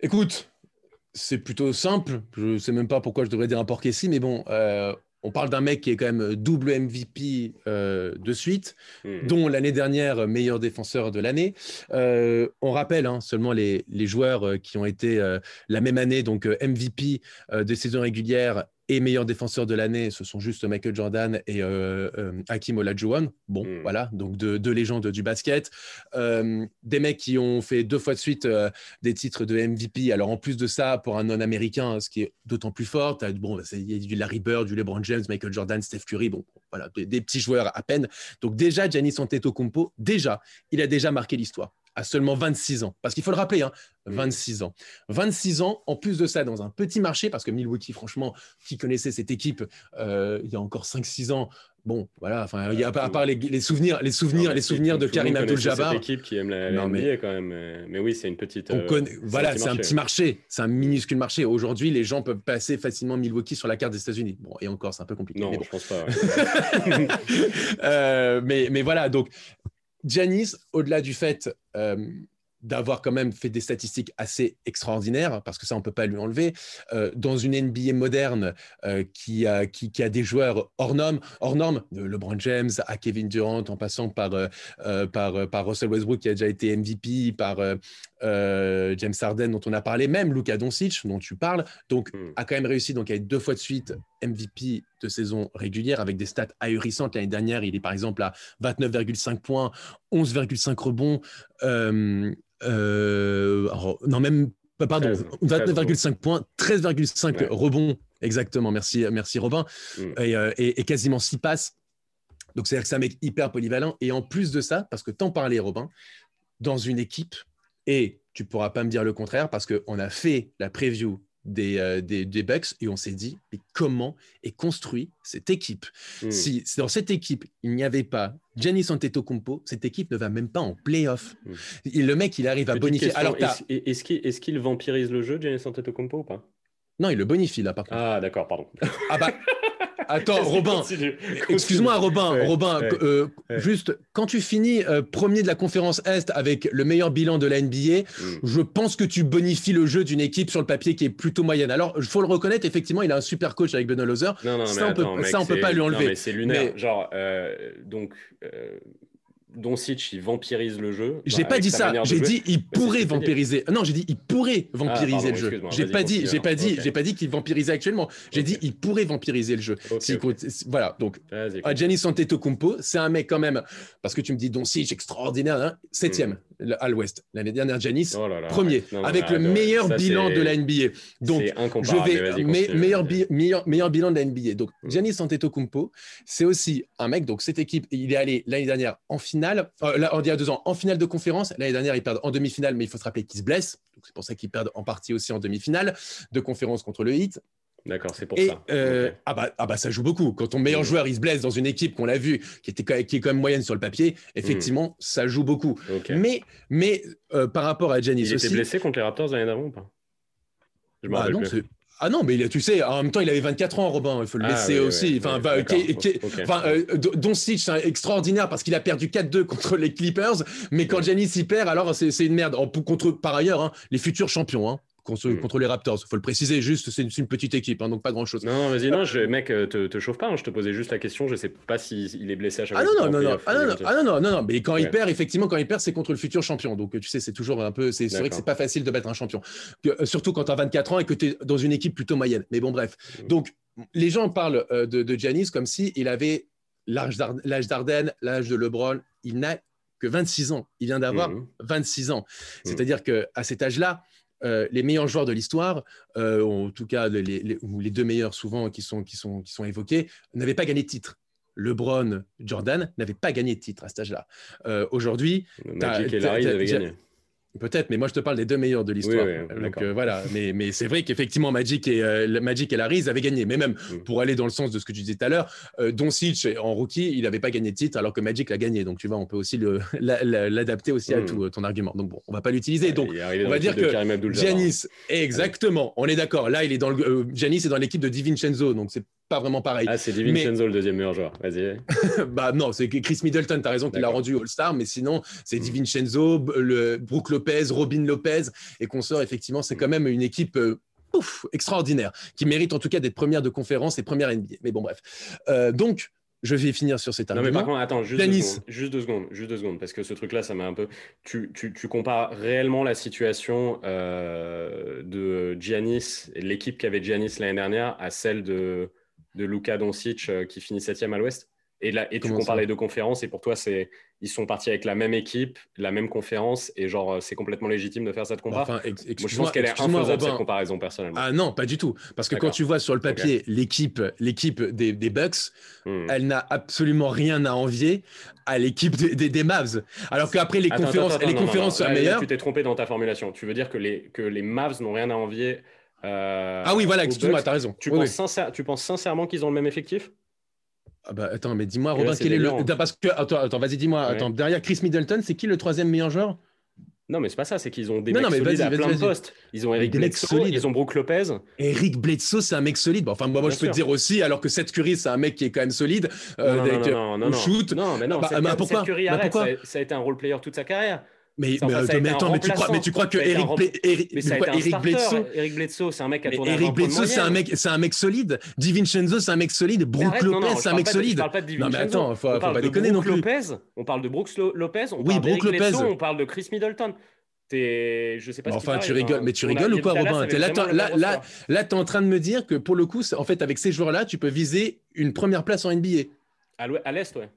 Écoute, c'est plutôt simple. Je sais même pas pourquoi je devrais dire un Porkessi, mais bon, euh, on parle d'un mec qui est quand même double MVP euh, de suite. Hmm. dont l'année dernière meilleur défenseur de l'année. Euh, on rappelle hein, seulement les, les joueurs euh, qui ont été euh, la même année, donc euh, MVP euh, de saison régulière et meilleur défenseur de l'année, ce sont juste Michael Jordan et euh, euh, Hakim Olajuwon. Bon, Mm. voilà, donc deux, deux légendes du basket. Euh, des mecs qui ont fait deux fois de suite euh, des titres de MVP. Alors en plus de ça, pour un non-américain, ce qui est d'autant plus fort, bon, c'est- il y a du Larry Bird, du LeBron James, Michael Jordan, Steph Curry, bon, voilà, des, des petits joueurs à peine. Donc déjà, Giannis Antetokounmpo, déjà, il a déjà marqué l'histoire à seulement 26 ans. Parce qu'il faut le rappeler, hein, Mm. 26 ans. 26 ans, en plus de ça, dans un petit marché, parce que Milwaukee, franchement, qui connaissait cette équipe euh, il y a encore 5-6 ans, bon, voilà, enfin, il y a, à part les, les souvenirs, les souvenirs, Non, les souvenirs de Karim Abdul-Jabbar. cette équipe qui aime la, Non, mais- NBA quand même. Mais, mais oui, c'est une petite. On euh, connaît- c'est voilà, c'est un petit marché, c'est un minuscule marché. Aujourd'hui, les gens peuvent passer facilement Milwaukee sur la carte des États-Unis. Bon, et encore, c'est un peu compliqué. Non, mais bon. je pense pas. ouais. Euh, mais, mais voilà, donc Giannis, au-delà du fait euh, d'avoir quand même fait des statistiques assez extraordinaires, parce que ça, on ne peut pas lui enlever, euh, dans une NBA moderne euh, qui, a, qui, a des joueurs hors normes, hors de LeBron James à Kevin Durant, en passant par, par, par Russell Westbrook, qui a déjà été MVP, par euh, James Harden, dont on a parlé, même Luka Doncic, dont tu parles, donc Hmm. a quand même réussi donc, à être deux fois de suite MVP de saison régulière avec des stats ahurissantes. L'année dernière, il est par exemple à 29,5 points, 11,5 rebonds. euh, euh, alors, non, même, pardon, 13, 29,5 points, 13,5 Ouais. rebonds Exactement, merci, merci Robin. Mm. Euh, et, quasiment six passes. Donc, c'est-à-dire que c'est un mec hyper polyvalent. Et en plus de ça, parce que t'en parlais, Robin, dans une équipe, et tu pourras pas me dire le contraire, parce qu'on a fait la preview des, euh, des, Bucks et on s'est dit, mais comment est construite cette équipe? Mm. Si dans cette équipe, il n'y avait pas Giannis Antetokounmpo, cette équipe ne va même pas en playoff. Mm. Le mec, il arrive à bonifier. Alors, est-ce qu'il vampirise le jeu, Giannis Antetokounmpo ou pas? Non, il le bonifie là, par contre. Ah, d'accord, pardon. Ah bah, Attends, Robin. Excuse-moi, Robin. Robin, euh, juste quand tu finis euh, premier de la conférence Est avec le meilleur bilan de la NBA, mm. je pense que tu bonifies le jeu d'une équipe sur le papier qui est plutôt moyenne. Alors, il faut le reconnaître, effectivement, il a un super coach avec Benoît Lozer. Non, non, ça, on peut, ça, on peut pas lui enlever. C'est lunaire. Genre, euh, donc, Doncic, il vampirise le jeu. J'ai pas dit ça. J'ai dit il pourrait vampiriser. Non, j'ai dit il pourrait ah, vampiriser le jeu. J'ai pas dit, j'ai pas dit, j'ai pas dit qu'il vampirisait actuellement. J'ai dit il pourrait vampiriser le jeu. voilà. Donc, Giannis Antetokounmpo, c'est un mec quand même parce que tu me dis Doncic extraordinaire, hein, septième hmm. À l'Ouest. L'année dernière, Giannis oh premier avec le meilleur bilan de la NBA. Donc, je vais meilleur, meilleur, meilleur bilan de la NBA. Donc, hmm. Giannis Antetokounmpo, c'est aussi un mec. Donc, cette équipe, il est allé l'année dernière en finale euh, là, on dit à deux ans, en finale de conférence. L'année dernière, ils perdent en demi-finale, mais il faut se rappeler qu'ils se blessent. c'est pour ça qu'ils perdent en partie aussi en demi-finale de conférence contre le Heat. D'accord, c'est pour ça. Euh, ah, bah, ah, bah, ça joue beaucoup. Quand ton meilleur mmh. joueur il se blesse dans une équipe qu'on l'a vu, qui, était, qui est quand même moyenne sur le papier, effectivement, mmh. ça joue beaucoup. Mais, mais euh, par rapport à Giannis il était blessé contre les Raptors l'année d'avant ou pas? Je bah, non, ah non, mais tu sais, en même temps, il avait 24 ans, Robin. Il faut le ah laisser aussi. enfin, Doncic, c'est extraordinaire parce qu'il a perdu 4-2 contre les Clippers. Mais quand Giannis y perd, alors c'est une merde. contre, par ailleurs, hein, les futurs champions. Hein. Hmm. contre, les Raptors. Il faut le préciser, juste, c'est une, petite équipe, hein, donc pas grand-chose. Non, vas-y, non, je, mec, euh, te, te chauffe pas, hein, je te posais juste la question, je sais pas s'il est blessé à chaque ah, fois. Non, non, non, ah, non, non, ah, non, non, non, non, mais quand il perd, effectivement, quand il perd, c'est contre le futur champion. Donc, tu sais, c'est toujours un peu, c'est vrai que c'est pas facile de battre un champion. Euh, surtout quand tu as 24 ans et que tu es dans une équipe plutôt moyenne. Mais bon, bref. Hmm. Donc, les gens parlent euh, de, de Giannis comme s'il avait l'âge d'Arden, l'âge de LeBron. Il n'a que 26 ans. Il vient d'avoir 26 hmm. ans. C'est-à-dire qu'à cet âge-là, euh, les meilleurs joueurs de l'histoire, euh, en tout cas les, les, deux meilleurs souvent qui sont, qui sont, qui sont évoqués, n'avaient pas gagné de titre. LeBron, Jordan n'avaient pas gagné de titre à cet âge-là. Euh, aujourd'hui, Magic et Larry avaient gagné. Peut-être, mais moi je te parle des deux meilleurs de l'histoire. Donc euh, voilà, mais, mais c'est vrai qu'effectivement Magic et euh, Magic et Larry ils avaient gagné. Mais même mm. pour aller dans le sens de ce que tu disais tout à l'heure, euh, Doncic en rookie il n'avait pas gagné de titre alors que Magic l'a gagné. Donc tu vois, on peut aussi l'adapter aussi à mm. tout ton argument. Donc bon, on va pas l'utiliser. Donc on va dire que Giannis, exactement, on est d'accord. Là il est dans le Giannis est dans l'équipe de DiVincenzo, donc c'est pas vraiment pareil. Ah, c'est DiVincenzo le deuxième meilleur joueur. Vas-y. bah non, c'est Chris Middleton, tu as raison qu'il l'a rendu All-Star, mais sinon, c'est mm. DiVincenzo, le Brook Lopez, Robin Lopez et qu'on sort effectivement, c'est quand même une équipe euh, extraordinaire qui mérite en tout cas d'être première de conférence et première NBA. Mais bon, bref. Euh, donc, je vais finir sur cet argument. Non, mais par contre, attends, juste, deux secondes, juste deux secondes, juste deux secondes, parce que ce truc-là, ça m'a un peu. Tu, tu, tu, compares réellement la situation euh, de Giannis, l'équipe qu'avait Giannis l'année dernière, à celle de de Luka Doncic euh, qui finit septième à l'Ouest. Et, là, et tu compares les deux conférences et pour toi, c'est ils sont partis avec la même équipe, la même conférence et genre euh, c'est complètement légitime de faire cette comparaison. Enfin, je pense qu'elle est infaisable cette comparaison personnellement. Ah non, pas du tout, parce que quand tu vois sur le papier l'équipe, l'équipe des, des Bucks, hmm. elle n'a absolument rien à envier à l'équipe des, des, Mavs. Alors qu'après les conférences, les conférences sont meilleures. Tu t'es trompé dans ta formulation. Tu veux dire que les que les Mavs n'ont rien à envier euh, ah oui, voilà, excuse-moi, t'as raison. Tu, penses tu penses sincèrement qu'ils ont le même effectif? Ah bah, attends, mais dis-moi, Robin, quel est le. Parce que, attends, attends vas-y, dis-moi. Attends, derrière Chris Middleton, c'est qui le troisième meilleur joueur? Non, mais c'est pas ça, c'est qu'ils ont des mecs solides à plein de postes. Ils ont Eric Bledsoe, ils ont Brook Lopez. Eric Bledsoe, c'est un mec solide. enfin, moi, moi je peux te dire aussi, alors que Seth Curry, c'est un mec qui est quand même solide. Euh, non, non, non, non, shoot. Non, mais non, bah, bah, pourquoi? Seth Curry, arrête, ça, ça, a été un role player toute sa carrière. Mais, mais, attends, mais tu, crois, mais tu crois que Eric, Eric, Eric Bledsoe, Eric Bledsoe, c'est un mec a tourné Eric Bledsoe, c'est un mec, c'est un mec solide. Divincenzo, c'est un mec solide. Brooke Lopez, c'est un mec solide. Non, mais attends, faut, faut pas déconner non plus. Lopez, on parle de Brooks Lopez, on parle d'Eric Bledsoe, on parle de Chris Middleton. Es, je sais pas. Enfin, tu rigoles, mais tu rigoles ou quoi, Robin? Là, là, là, là, t'es en train de me dire que pour le coup, en fait, avec ces joueurs-là, tu peux viser une première place en NBA. À l'Est, ouais.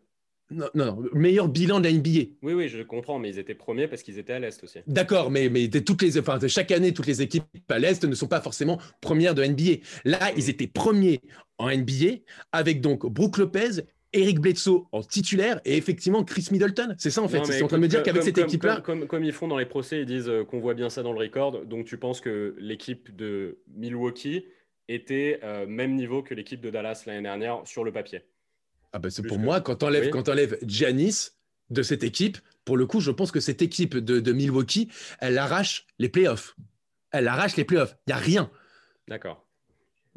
Non, non, meilleur bilan de la NBA. Oui, oui, je comprends, mais ils étaient premiers parce qu'ils étaient à l'Est aussi. D'accord, mais, mais toutes les, enfin, chaque année, toutes les équipes à l'Est ne sont pas forcément premières de NBA. Là, ils étaient premiers en NBA avec donc Brook Lopez Eric Bledsoe en titulaire et effectivement Chris Middleton. C'est ça en fait. C'est en train de me dire qu'avec cette équipe-là. Comme, comme, ils font dans les procès, ils disent euh, qu'on voit bien ça dans le record. Donc tu penses que l'équipe de Milwaukee était euh, même niveau que l'équipe de Dallas l'année dernière sur le papier? Ah ben c'est pour moi, quand enlèves, enlèves Giannis de cette équipe, pour le coup, je pense que cette équipe de, de Milwaukee, elle arrache les playoffs. Elle arrache les playoffs. Il n'y a rien. D'accord.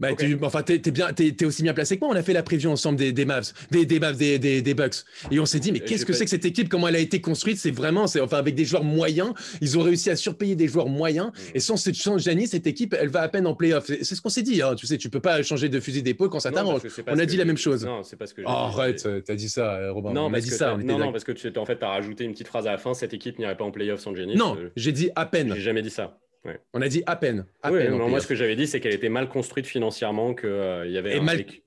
Bah, enfin, t'es, bien, es, aussi bien placé que moi. On a fait la préview ensemble des, des Mavs, des, des Mavs, des, des, Bucks, et on s'est dit, mais qu'est-ce que c'est que cette équipe? Comment elle a été construite? C'est vraiment, c'est enfin avec des joueurs moyens. Ils ont réussi à surpayer des joueurs moyens. Mm. Et sans, sans Giannis, cette équipe, elle va à peine en playoff. C'est, ce qu'on s'est dit. Hein. Tu sais, tu peux pas changer de fusil d'épaule quand ça t'arrange. On a dit la même chose. Non, c'est pas ce que. Oh, arrête, t'as dit ça, euh, Robin. Non, on a dit ça. non, non, parce que tu en fait, as rajouté une petite phrase à la fin. Cette équipe n'irait pas en playoff sans Giannis. Non, euh, j'ai dit à peine. J'ai jamais dit ça. On a dit à peine. moi, ce que j'avais dit, c'est qu'elle était mal construite financièrement, qu'il euh, y avait.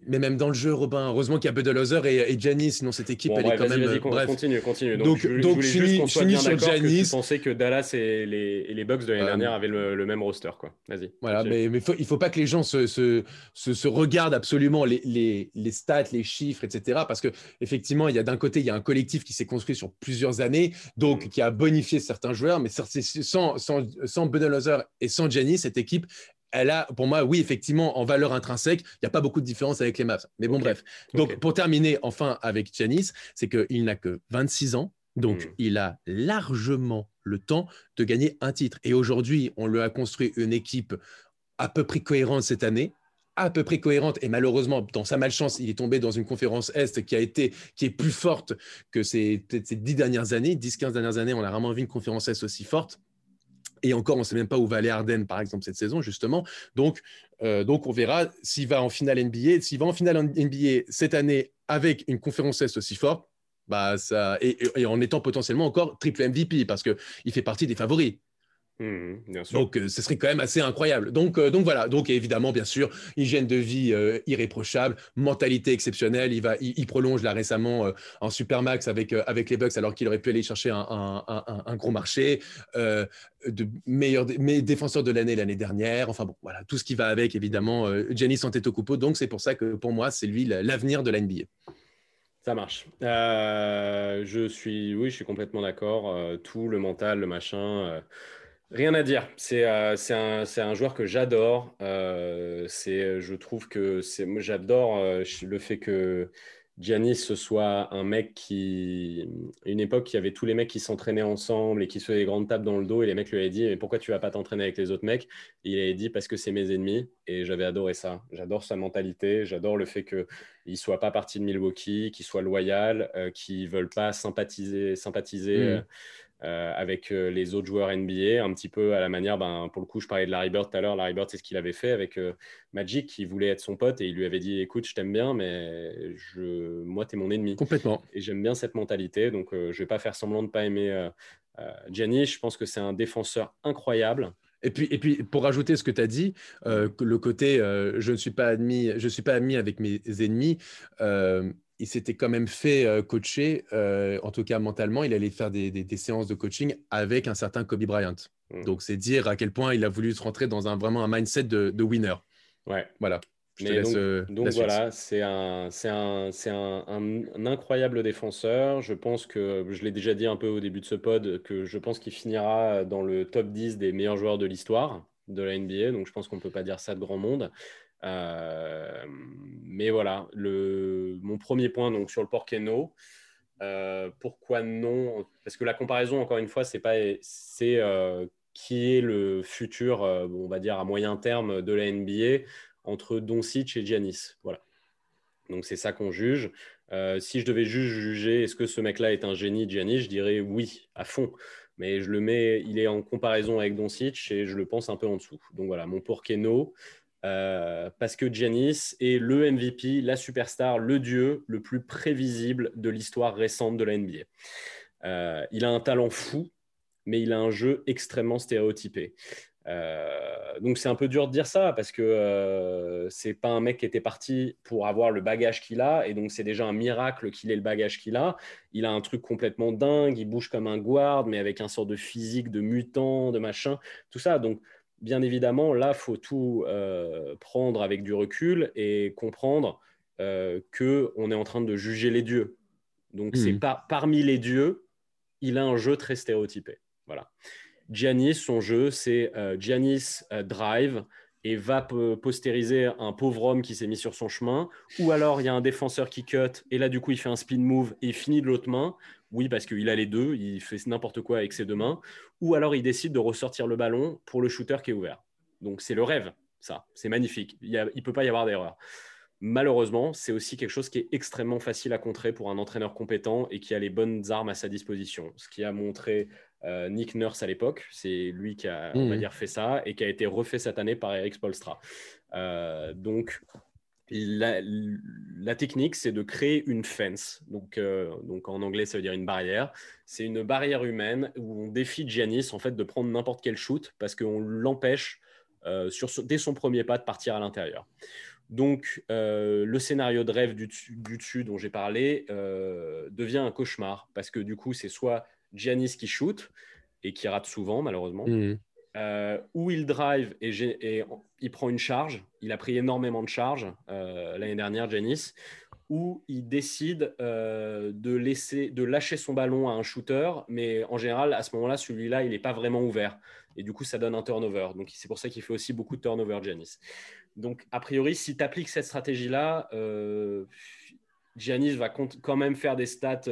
Mais même dans le jeu, Robin, heureusement qu'il y a Budenholzer et, et Giannis, sinon cette équipe, elle est quand même. Vas-y, bref. continue, continue. Donc, je, donc je juste sur Giannis. tu pensais que Dallas et les, et les Bucks de l'année euh, dernière avaient le, même roster, quoi. Vas-y. Voilà, mais, mais faut, il faut pas que les gens se, se, se, regardent absolument les, les, les, stats, les chiffres, etc. Parce que effectivement, il y a d'un côté, il y a un collectif qui s'est construit sur plusieurs années, donc mm. qui a bonifié certains joueurs, mais sans, sans, sans Et sans Giannis cette équipe, elle a, pour moi, oui, effectivement, en valeur intrinsèque, il n'y a pas beaucoup de différence avec les Mavs. Mais bon, bref. Donc, pour terminer enfin avec Giannis, c'est qu'il n'a que 26 ans. Donc, hmm. il a largement le temps de gagner un titre. Et aujourd'hui, on lui a construit une équipe à peu près cohérente cette année à peu près cohérente et malheureusement dans sa malchance il est tombé dans une conférence est qui a été qui est plus forte que ces, ces dix dernières années 10-15 dernières années on a vraiment vu une conférence est aussi forte et encore, on ne sait même pas où va aller Arden, par exemple, cette saison, justement. Donc, euh, donc on verra s'il va en finale NBA. S'il va en finale NBA cette année avec une conférence Est aussi forte, bah ça, et, en étant potentiellement encore triple MVP, parce qu'il fait partie des favoris. Mmh, donc, euh, ce serait quand même assez incroyable. Donc, euh, donc voilà. Donc, évidemment, bien sûr, hygiène de vie euh, irréprochable, mentalité exceptionnelle. Il va, il, prolonge là récemment en supermax avec avec les Bucks, alors qu'il aurait pu aller chercher un, un, un, gros marché, de meilleur défenseur de l'année l'année dernière. Enfin bon, voilà, tout ce qui va avec, évidemment. Giannis Antetokounmpo. Donc, c'est pour ça que pour moi, c'est lui l'avenir de la NBA. Ça marche. je suis, oui, je suis complètement d'accord. tout le mental, le machin. Rien à dire. C'est euh, un, un, joueur que j'adore. Euh, je trouve que j'adore euh, le fait que Giannis ce soit un mec qui, une époque, il y avait tous les mecs qui s'entraînaient ensemble et qui se faisaient des grandes tapes dans le dos et les mecs lui avaient dit mais pourquoi tu vas pas t'entraîner avec les autres mecs? Et Il avait dit parce que c'est mes ennemis et j'avais adoré ça. J'adore sa mentalité. J'adore le fait que il soit pas parti de Milwaukee, qu'il soit loyal, euh, qu'il veulent pas sympathiser, sympathiser. Mmh. Euh, avec euh, les autres joueurs NBA, un petit peu à la manière, ben, pour le coup, je parlais de Larry Bird tout à l'heure. Larry Bird, c'est ce qu'il avait fait avec euh, Magic, qui voulait être son pote et il lui avait dit Écoute, je t'aime bien, mais je... moi, tu es mon ennemi. Complètement. Et j'aime bien cette mentalité, donc je je vais pas faire semblant de pas aimer Gianni. Je pense que c'est un défenseur incroyable. Et puis, et puis, pour rajouter ce que tu as dit, le côté je ne suis pas admis, je suis pas ami avec mes ennemis il s'était quand même fait euh, coacher, euh, en tout cas mentalement, il allait faire des, séances de coaching avec un certain Kobe Bryant. Mm. Donc c'est dire à quel point il a voulu se rentrer dans un, vraiment un mindset de, winner. Ouais. Voilà. Je te laisse, donc, euh, voilà, c'est un, un, un, un, incroyable défenseur. Je pense que, je l'ai déjà dit un peu au début de ce pod, que je pense qu'il finira dans le top 10 des meilleurs joueurs de l'histoire de la NBA. Donc je pense qu'on ne peut pas dire ça de grand monde. Euh, mais voilà, mon premier point donc, sur le Porkeno. Euh, pourquoi non? Parce que la comparaison, encore une fois, c'est pas c'est euh, qui est le futur, on va dire à moyen terme de la NBA entre Doncic et Giannis. Voilà. Donc c'est ça qu'on juge. si je devais juste juger, est-ce que ce mec-là est un génie, Giannis? Je dirais oui, à fond. Mais je le mets, il est en comparaison avec Doncic et je le pense un peu en dessous. Donc voilà, mon Porkeno. Euh, parce que Giannis est le MVP, la superstar, le dieu le plus prévisible de l'histoire récente de la NBA. Euh, il a un talent fou, mais il a un jeu extrêmement stéréotypé. Euh, donc c'est un peu dur de dire ça parce que c'est pas un mec qui était parti pour avoir le bagage qu'il a et donc c'est déjà un miracle qu'il ait le bagage qu'il a. Il a un truc complètement dingue, il bouge comme un guard mais avec un sort de physique de mutant, de machin, tout ça. Donc bien évidemment là faut tout euh, prendre avec du recul et comprendre que on est en train de juger les dieux. Donc c'est hmm. pas parmi les dieux, il a un jeu très stéréotypé. Voilà. Giannis, son jeu, c'est euh, Giannis euh, drive et va postériser un pauvre homme qui s'est mis sur son chemin. Ou alors, il y a un défenseur qui cut et là, du coup, il fait un spin move et il finit de l'autre main. Oui, parce qu'il a les deux, il fait n'importe quoi avec ses deux mains. Ou alors, il décide de ressortir le ballon pour le shooter qui est ouvert. Donc, c'est le rêve, ça. C'est magnifique. Il ne peut pas y avoir d'erreur. Malheureusement, c'est aussi quelque chose qui est extrêmement facile à contrer pour un entraîneur compétent et qui a les bonnes armes à sa disposition. Ce qui a montré euh, Nick Nurse à l'époque. C'est lui qui a, on va mmh. dire, fait ça et qui a été refait cette année par Eric Spolstra. Euh, donc, la, technique, c'est de créer une fence. Donc, euh, donc, en anglais, ça veut dire une barrière. C'est une barrière humaine où on défie Giannis en fait de prendre n'importe quel shoot parce qu'on l'empêche dès son premier pas de partir à l'intérieur. Donc, le scénario de rêve du, du dessus dont j'ai parlé devient un cauchemar parce que du coup, c'est soit Giannis qui shoot et qui rate souvent, malheureusement. Mhm. Euh, où il drive et, il prend une charge. Il a pris énormément de charges euh, l'année dernière, Giannis, où il décide euh, de, laisser, de lâcher son ballon à un shooter, mais en général, à ce moment-là, celui-là, il n'est pas vraiment ouvert. Et du coup, ça donne un turnover. Donc, c'est pour ça qu'il fait aussi beaucoup de turnover, Giannis. Donc, a priori, si tu appliques cette stratégie-là, Giannis va quand même faire des stats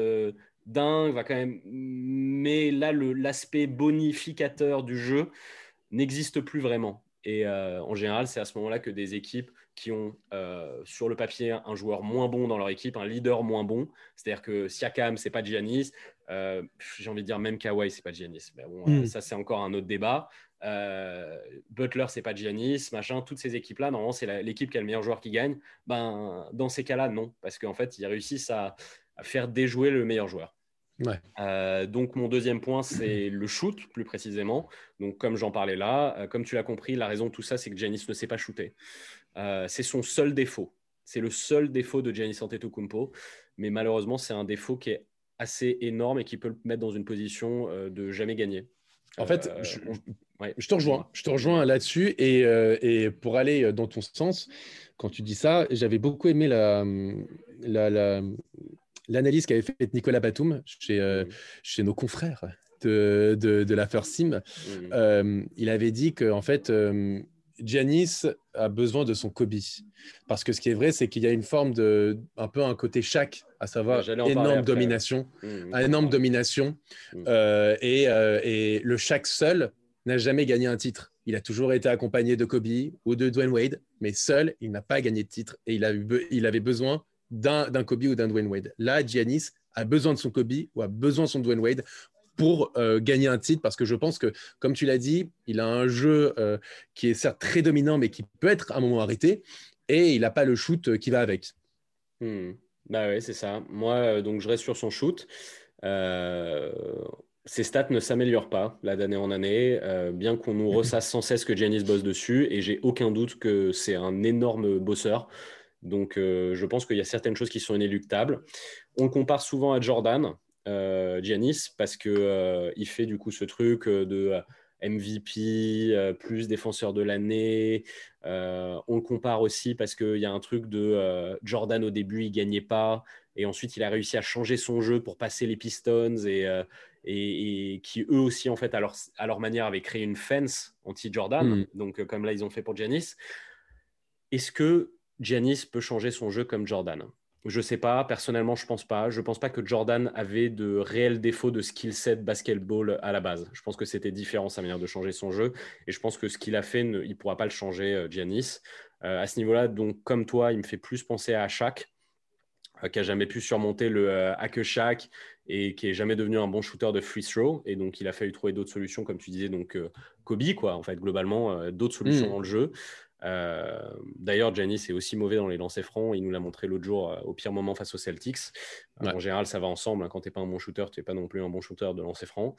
dingue, va quand même. Mais là, l'aspect bonificateur du jeu n'existe plus vraiment. Et euh, en général, c'est à ce moment-là que des équipes qui ont euh, sur le papier un joueur moins bon dans leur équipe, un leader moins bon, c'est-à-dire que Siakam, c'est pas Giannis, euh, j'ai envie de dire même Kawhi, c'est pas Giannis. Mais bon, hmm. ça c'est encore un autre débat. Butler, c'est pas Giannis, machin. Toutes ces équipes-là, normalement, c'est l'équipe qui a le meilleur joueur qui gagne. Ben, dans ces cas-là, non, parce qu'en fait, ils réussissent à faire déjouer le meilleur joueur. Euh, donc mon deuxième point, c'est le shoot, plus précisément. Donc comme j'en parlais là, euh, comme tu l'as compris, la raison de tout ça, c'est que Giannis ne sait pas shooter. Euh, c'est son seul défaut. C'est le seul défaut de Giannis Antetokounmpo. Mais malheureusement, c'est un défaut qui est assez énorme et qui peut le mettre dans une position de jamais gagner. En fait, je, te rejoins. Je te rejoins là-dessus. Et, et, pour aller dans ton sens, quand tu dis ça, j'avais beaucoup aimé la, la l'analyse qu'avait faite Nicolas Batum chez, euh, mmh. chez nos confrères de, de, la First Sim. Mmh. Euh, il avait dit qu'en fait, euh, Giannis a besoin de son Kobe. Parce que ce qui est vrai, c'est qu'il y a une forme de, un peu un côté chaque, à savoir énorme domination, mmh, énorme domination. Et, et, le chaque seul n'a jamais gagné un titre. Il a toujours été accompagné de Kobe ou de Dwayne Wade, mais seul, il n'a pas gagné de titre et il, a eu, il avait besoin d'un Kobe ou d'un Dwayne Wade. Là, Giannis a besoin de son Kobe ou a besoin de son Dwayne Wade pour euh, gagner un titre parce que je pense que, comme tu l'as dit, il a un jeu euh, qui est certes très dominant mais qui peut être à un moment arrêté et il n'a pas le shoot euh, qui va avec. Hmm. Bah ouais, c'est ça. Moi, donc je reste sur son shoot. ses stats ne s'améliorent pas là d'année en année, bien qu'on nous ressasse sans cesse que Giannis bosse dessus et j'ai aucun doute que c'est un énorme bosseur. Donc, euh, je pense qu'il y a certaines choses qui sont inéluctables. On le compare souvent à Jordan, euh, Giannis, parce qu'il euh, il fait du coup ce truc de MVP, plus défenseur de l'année. on le compare aussi parce qu'il y a un truc de Jordan au début, il gagnait pas. Et ensuite, il a réussi à changer son jeu pour passer les Pistons et, et, qui eux aussi, en fait, à leur, à leur manière, avaient créé une fence anti-Jordan. Mm. Donc, comme là, ils ont fait pour Giannis. Est-ce que Giannis peut changer son jeu comme Jordan. Je ne sais pas, personnellement, je pense pas. Je pense pas que Jordan avait de réels défauts de skill set basketball à la base. Je pense que c'était différent sa manière de changer son jeu. Et je pense que ce qu'il a fait, il ne pourra pas le changer, euh, Giannis. Euh, à ce niveau-là, donc, comme toi, il me fait plus penser à Shaq, euh, qui a jamais pu surmonter le hack Shaq et qui est jamais devenu un bon shooter de free throw. Et donc, il a fallu trouver d'autres solutions, comme tu disais, donc Kobe, quoi, en fait, globalement, d'autres solutions mm. dans le jeu. Euh, d'ailleurs, Giannis est aussi mauvais dans les lancers francs. Il nous l'a montré l'autre jour euh, au pire moment face aux Celtics. En général, ça va ensemble. Hein. Quand tu n'es pas un bon shooter, tu n'es pas non plus un bon shooter de lancer franc.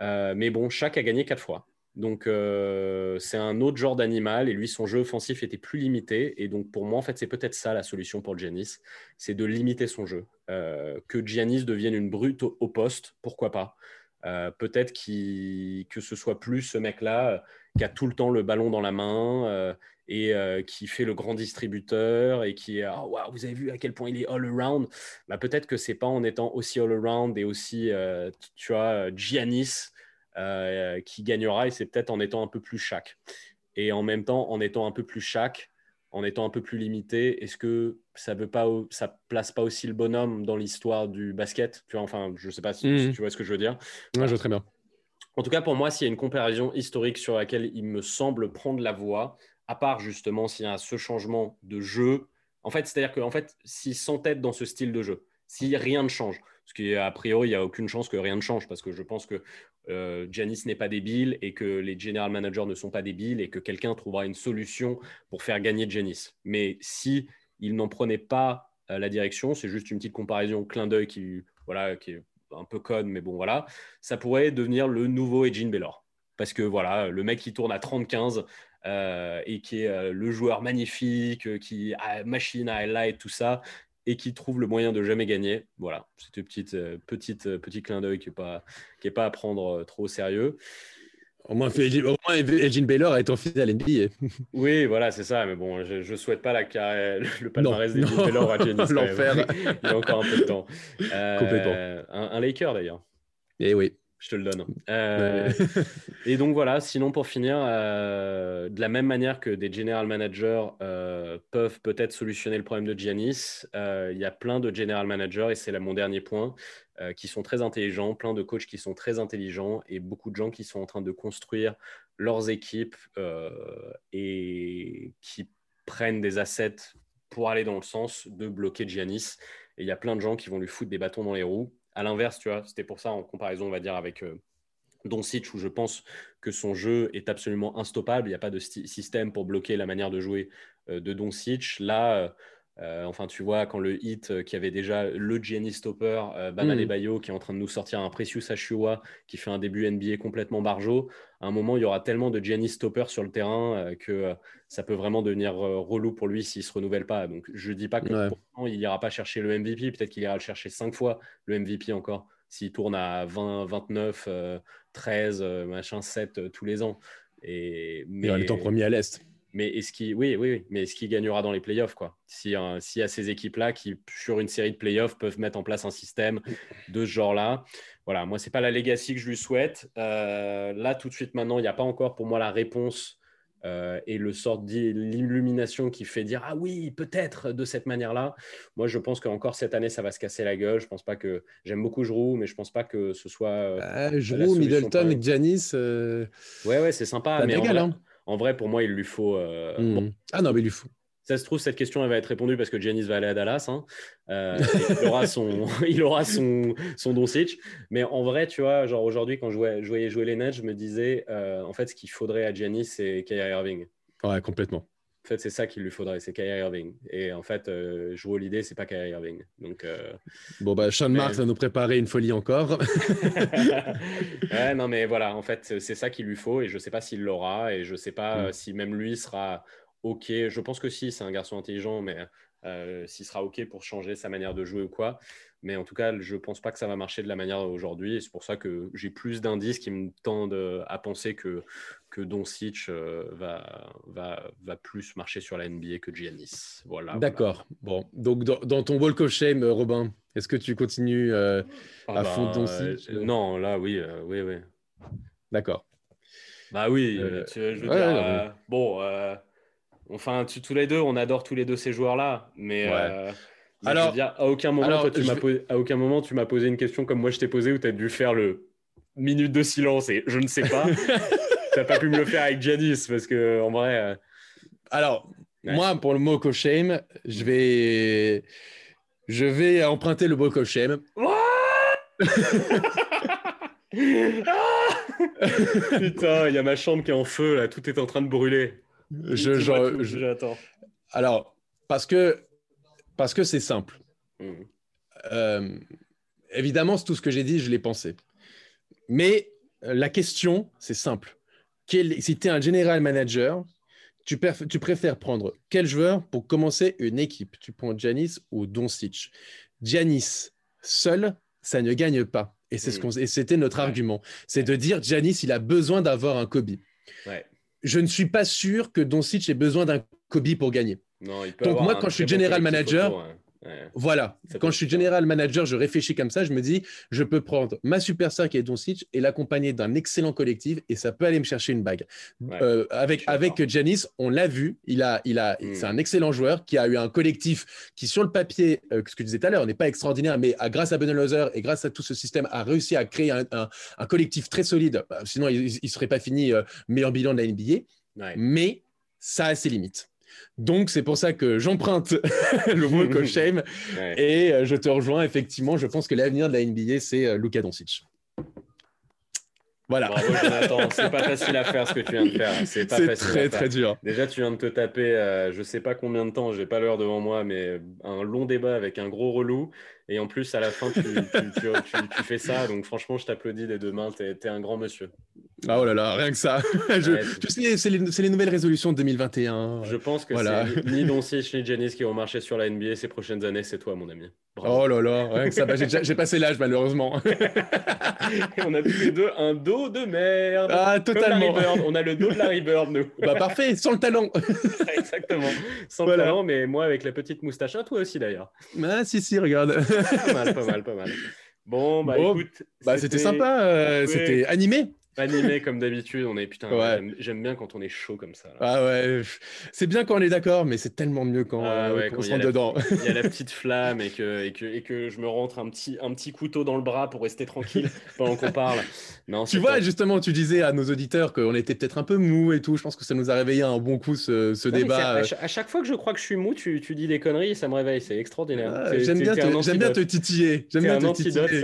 Euh, mais bon, chaque a gagné quatre fois. Donc, euh, c'est un autre genre d'animal et lui, son jeu offensif était plus limité. Et donc, pour moi, en fait, c'est peut-être ça la solution pour Giannis c'est de limiter son jeu. Euh, que Giannis devienne une brute au, poste, pourquoi pas euh, Peut-être que ce soit plus ce mec-là qui a tout le temps le ballon dans la main et qui fait le grand distributeur et qui est oh, vous avez vu à quel point il est all around bah, peut-être que c'est pas en étant aussi all around et aussi tu vois Giannis euh, qui gagnera et c'est peut-être en étant un peu plus chaque. Et en même temps, en étant un peu plus chaque, en étant un peu plus limité, est-ce que ça veut pas, ça place pas aussi le bonhomme dans l'histoire du basket? Tu vois, enfin, je sais pas si, mhm. tu vois ce que je veux dire. je vois très bien. En tout cas, pour moi, s'il y a une comparaison historique sur laquelle il me semble prendre la voie, à part justement s'il y a ce changement de jeu, en fait, c'est-à-dire qu'en fait, s'il s'entête dans ce style de jeu, si rien ne change, ce qui est a priori, il n'y a aucune chance que rien ne change parce que je pense que euh, Janice n'est pas débile et que les general managers ne sont pas débiles et que quelqu'un trouvera une solution pour faire gagner Janice. Mais si il n'en prenait pas euh, la direction, c'est juste une petite comparaison, clin d'œil qui, voilà, qui est un peu conne, mais bon voilà, ça pourrait devenir le nouveau Edgin Baylor. Parce que voilà, le mec qui tourne à 30-15 euh, et qui est le joueur magnifique, qui a machine à highlight, tout ça, et qui trouve le moyen de jamais gagner. Voilà, c'était une petite, euh, petite, euh, petit clin d'œil qui n'est pas, qui est pas à prendre euh, trop au sérieux. Au moins, Elgin Baylor est en finale NBA. oui, voilà, c'est ça. Mais bon, je ne souhaite pas la carrière, le palmarès d'Elgin Baylor à Janice. L'enfer. Il y a encore un peu de temps. Complètement. Un, un Laker, d'ailleurs. Eh oui. Je te le donne. Euh, et donc voilà, sinon pour finir, euh, de la même manière que des general managers euh, peuvent peut-être solutionner le problème de Giannis, il y a plein de general managers, et c'est là mon dernier point, qui sont très intelligents, plein de coachs qui sont très intelligents et beaucoup de gens qui sont en train de construire leurs équipes et qui prennent des assets pour aller dans le sens de bloquer Giannis. Et il y a plein de gens qui vont lui foutre des bâtons dans les roues à l'inverse, tu vois, c'était pour ça en comparaison, on va dire, avec euh, Doncic, où je pense que son jeu est absolument instoppable. Il n'y a pas de système pour bloquer la manière de jouer euh, de Doncic. Là, euh, enfin, tu vois, quand le hit qui avait déjà le Giannis Stopper, Bama mm. Bayo, qui est en train de nous sortir un Precious Achua, qui fait un début NBA complètement barjo, à un moment, il y aura tellement de Giannis Stopper sur le terrain que ça peut vraiment devenir relou pour lui s'il ne se renouvelle pas. Donc, je ne dis pas qu'il il n'ira pas chercher le MVP, peut-être qu'il ira le chercher cinq fois, le MVP encore, s'il tourne à 20, 29, 13, machin, 7 tous les ans. Et, mais, il étant premier à l'Est. Mais est-ce qu'il, oui, oui, mais est-ce qu'il gagnera dans les playoffs quoi? Si, S'il y a ces équipes-là qui, sur une série de playoffs, peuvent mettre en place un système de ce genre-là. Voilà, moi, c'est pas la legacy que je lui souhaite. là, tout de suite, maintenant, il n'y a pas encore pour moi la réponse euh, et le sort d'illumination qui fait dire ah oui peut-être de cette manière-là. Moi je pense qu'encore cette année ça va se casser la gueule. Je pense pas que j'aime beaucoup Jrou, mais je pense pas que ce soit euh, Jrou, Middleton et Janis. Euh, ouais ouais c'est sympa, mais en vrai, pour moi il lui faut. Hmm. Ah non mais il lui faut. Ça se trouve, cette question elle va être répondue parce que Giannis va aller à Dallas. Hein. Euh, il aura son, il aura son, son Doncic. Mais en vrai, tu vois, genre aujourd'hui, quand je voyais, jouer les Nets, je me disais, euh, en fait, ce qu'il faudrait à Giannis, c'est Kyrie Irving. Ouais, complètement. En fait, c'est ça qu'il lui faudrait, c'est Kyrie Irving. Et en fait, euh, jouer l'idée, c'est pas Kyrie Irving. Donc, bon, bah, Sean Marks va nous préparer une folie encore. ouais, non, mais voilà, en fait, c'est ça qu'il lui faut. Et je sais pas s'il l'aura. Et je sais pas mm. si même lui sera OK. Je pense que si, c'est un garçon intelligent, mais euh, s'il sera OK pour changer sa manière de jouer ou quoi. Mais en tout cas, je ne pense pas que ça va marcher de la manière aujourd'hui. Et c'est pour ça que j'ai plus d'indices qui me tendent à penser que, que Doncic euh, va, va, va plus marcher sur la NBA que Giannis. Voilà. D'accord. Bon, donc dans, ton walk of shame, Robin, est-ce que tu continues euh, ah à fond bah, Doncic Non, là, oui, oui, oui. D'accord. Bah oui, je veux dire, bon Enfin, tous les deux, on adore tous les deux ces joueurs-là, mais euh, alors, à aucun moment, tu m'as posé, à aucun moment, tu m'as posé une question comme moi je t'ai posé où tu as dû faire le minute de silence et je ne sais pas. tu n'as pas pu me le faire avec Janice parce que en vrai. Euh, alors, moi, pour le mot shame, je vais, je vais emprunter le mot shame. Putain, il y a ma chambre qui est en feu là, tout est en train de brûler. Je, j'attends. Alors, parce que parce que c'est simple. Hmm. Euh, évidemment, tout ce que j'ai dit, je l'ai pensé. Mais euh, la question, c'est simple. Si tu es un general manager, tu, tu, préfères prendre quel joueur pour commencer une équipe? Tu prends Janis ou Doncic? Janis seul, ça ne gagne pas. Et c'est ce hmm. c'était notre argument. C'est de dire Janis, il a besoin d'avoir un Kobe. Je ne suis pas sûr que Doncic ait besoin d'un Kobe pour gagner. Donc moi, quand je suis general manager, hein. Voilà. Quand je suis general manager, je réfléchis comme ça. Je me dis, je peux prendre ma superstar qui est Doncic et l'accompagner d'un excellent collectif et ça peut aller me chercher une bague. Euh, avec avec Janis, on l'a vu. Il a, il a, hmm. c'est un excellent joueur qui a eu un collectif qui, sur le papier, euh, ce que je disais tout à l'heure, n'est pas extraordinaire, mais grâce à Budenholzer et grâce à tout ce système, a réussi à créer un, collectif très solide. Bah, sinon, il ne serait pas fini euh, meilleur bilan de la NBA. Mais ça a ses limites. Donc, c'est pour ça que j'emprunte le walk of shame et euh, je te rejoins. Effectivement, je pense que l'avenir de la NBA, c'est euh, Luka Doncic. Voilà. Bravo, Jonathan. C'est pas facile à faire ce que tu viens de faire. C'est très, très dur. Déjà, tu viens de te taper, euh, je sais pas combien de temps, j'ai pas l'heure devant moi, mais un long débat avec un gros relou. Et en plus, à la fin, tu, fais ça. Donc, franchement, je t'applaudis des deux mains. Tu es, un grand monsieur. Ah oh là là, rien que ça. tu sais, c'est les, nouvelles résolutions de 2021. Je pense que c'est ni Doncic ni Janice qui vont marcher sur la NBA ces prochaines années. C'est toi, mon ami. Oh là là, rien que ça. Bah, j'ai passé l'âge, malheureusement. on a tous les deux un dos de merde. Ah, totalement. On a le dos de Larry Bird, nous. bah, parfait, sans le talent. Exactement. Sans le talent, mais moi avec la petite moustache. Ah, toi aussi, d'ailleurs. Ah, si, si, regarde pas mal, pas mal, pas mal. Bon, bah écoute. Bah, c'était sympa, euh, c'était animé. Animé comme d'habitude, on est putain. J'aime bien quand on est chaud comme ça. Ah ouais, c'est bien quand on est d'accord, mais c'est tellement mieux quand, ah euh, on se rentre dedans. Il y a la petite flamme et que, et que, et que je me rentre un petit, un petit couteau dans le bras pour rester tranquille pendant qu'on parle. Non, tu vois, justement, tu disais à nos auditeurs qu'on était peut-être un peu mou et tout. Je pense que ça nous a réveillé un bon coup ce, ce débat. À, chaque fois que je crois que je suis mou, tu, tu dis des conneries et ça me réveille. C'est extraordinaire. Ah, j'aime bien, bien, te titiller. J'aime bien te titiller.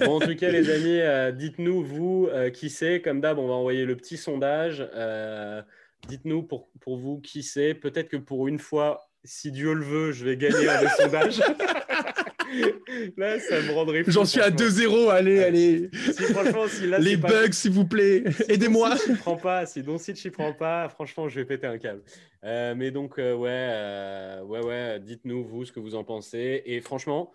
bon, en tout cas, les amis, euh, dites-nous, vous, euh, qui c'est comme d'hab, on va envoyer le petit sondage. Euh, dites-nous pour, pour vous qui c'est. Peut-être que pour une fois, si Dieu le veut, je vais gagner un sondage. là, ça me rendrait J'en suis à 2-0, allez, allez. franchement, si là, Les bugs, s'il vous plaît, aidez-moi. Si prend pas, si Doncic ne prend pas, franchement, je vais péter un câble. Euh, mais donc, euh, ouais, ouais, ouais, dites-nous, vous, ce que vous en pensez. Et franchement,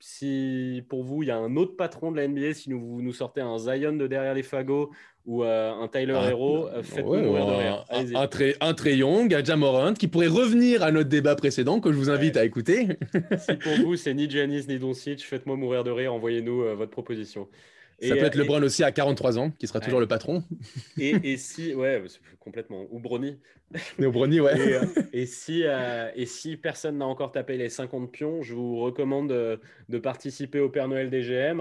si pour vous, il y a un autre patron de la NBA, si vous nous sortez un Zion de derrière les fagots ou euh, un Tyler ah, Hero, euh, faites-nous mourir de rire. Un, un, Trey Young, un Jamorant, qui pourrait revenir à notre débat précédent que je vous invite à écouter. si pour vous, c'est ni Giannis ni Doncic, faites-moi mourir de rire, envoyez-nous euh, votre proposition. Ça peut être LeBron aussi à 43 ans, qui sera toujours le patron. Et, si, ouais, complètement. Ou Brony. Ou Brony, ouais. Et, euh, si, euh, et si personne n'a encore tapé les 50 pions, je vous recommande de, participer au Père Noël des GM,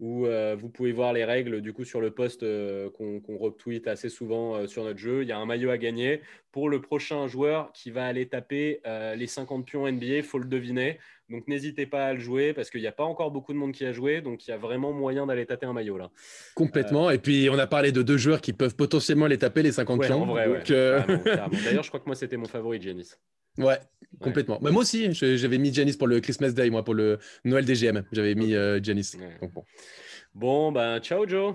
hein, euh, où vous pouvez voir les règles du coup sur le post qu'on retweet assez souvent sur notre jeu. Il y a un maillot à gagner pour le prochain joueur qui va aller taper les 50 pions NBA. Il faut le deviner. Donc n'hésitez pas à le jouer parce qu'il n'y a pas encore beaucoup de monde qui a joué. Donc il y a vraiment moyen d'aller taper un maillot là. Complètement. Et puis on a parlé de deux joueurs qui peuvent potentiellement les taper les 50 pions. Euh, D'ailleurs, je crois que moi c'était mon favori, Janice. Ouais, complètement. Mais moi aussi, j'avais mis Janice pour le Christmas Day, moi pour le Noël des GM. J'avais mis euh, Janice. bon. bon, ben ciao Joe.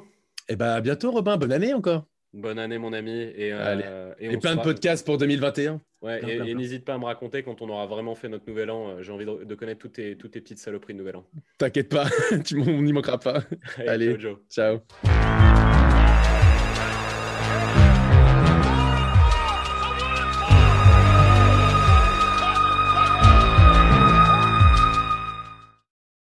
Et eh bah bientôt Robin, bonne année encore. Bonne année, mon ami. Et, euh, et, plein de podcasts pour 2021. Ouais, et, n'hésite pas à me raconter quand on aura vraiment fait notre nouvel an. Euh, j'ai envie de, connaître toutes tes, toutes tes petites saloperies de nouvel an. T'inquiète pas, tu, on n'y manquera pas. Allez, ciao. ciao.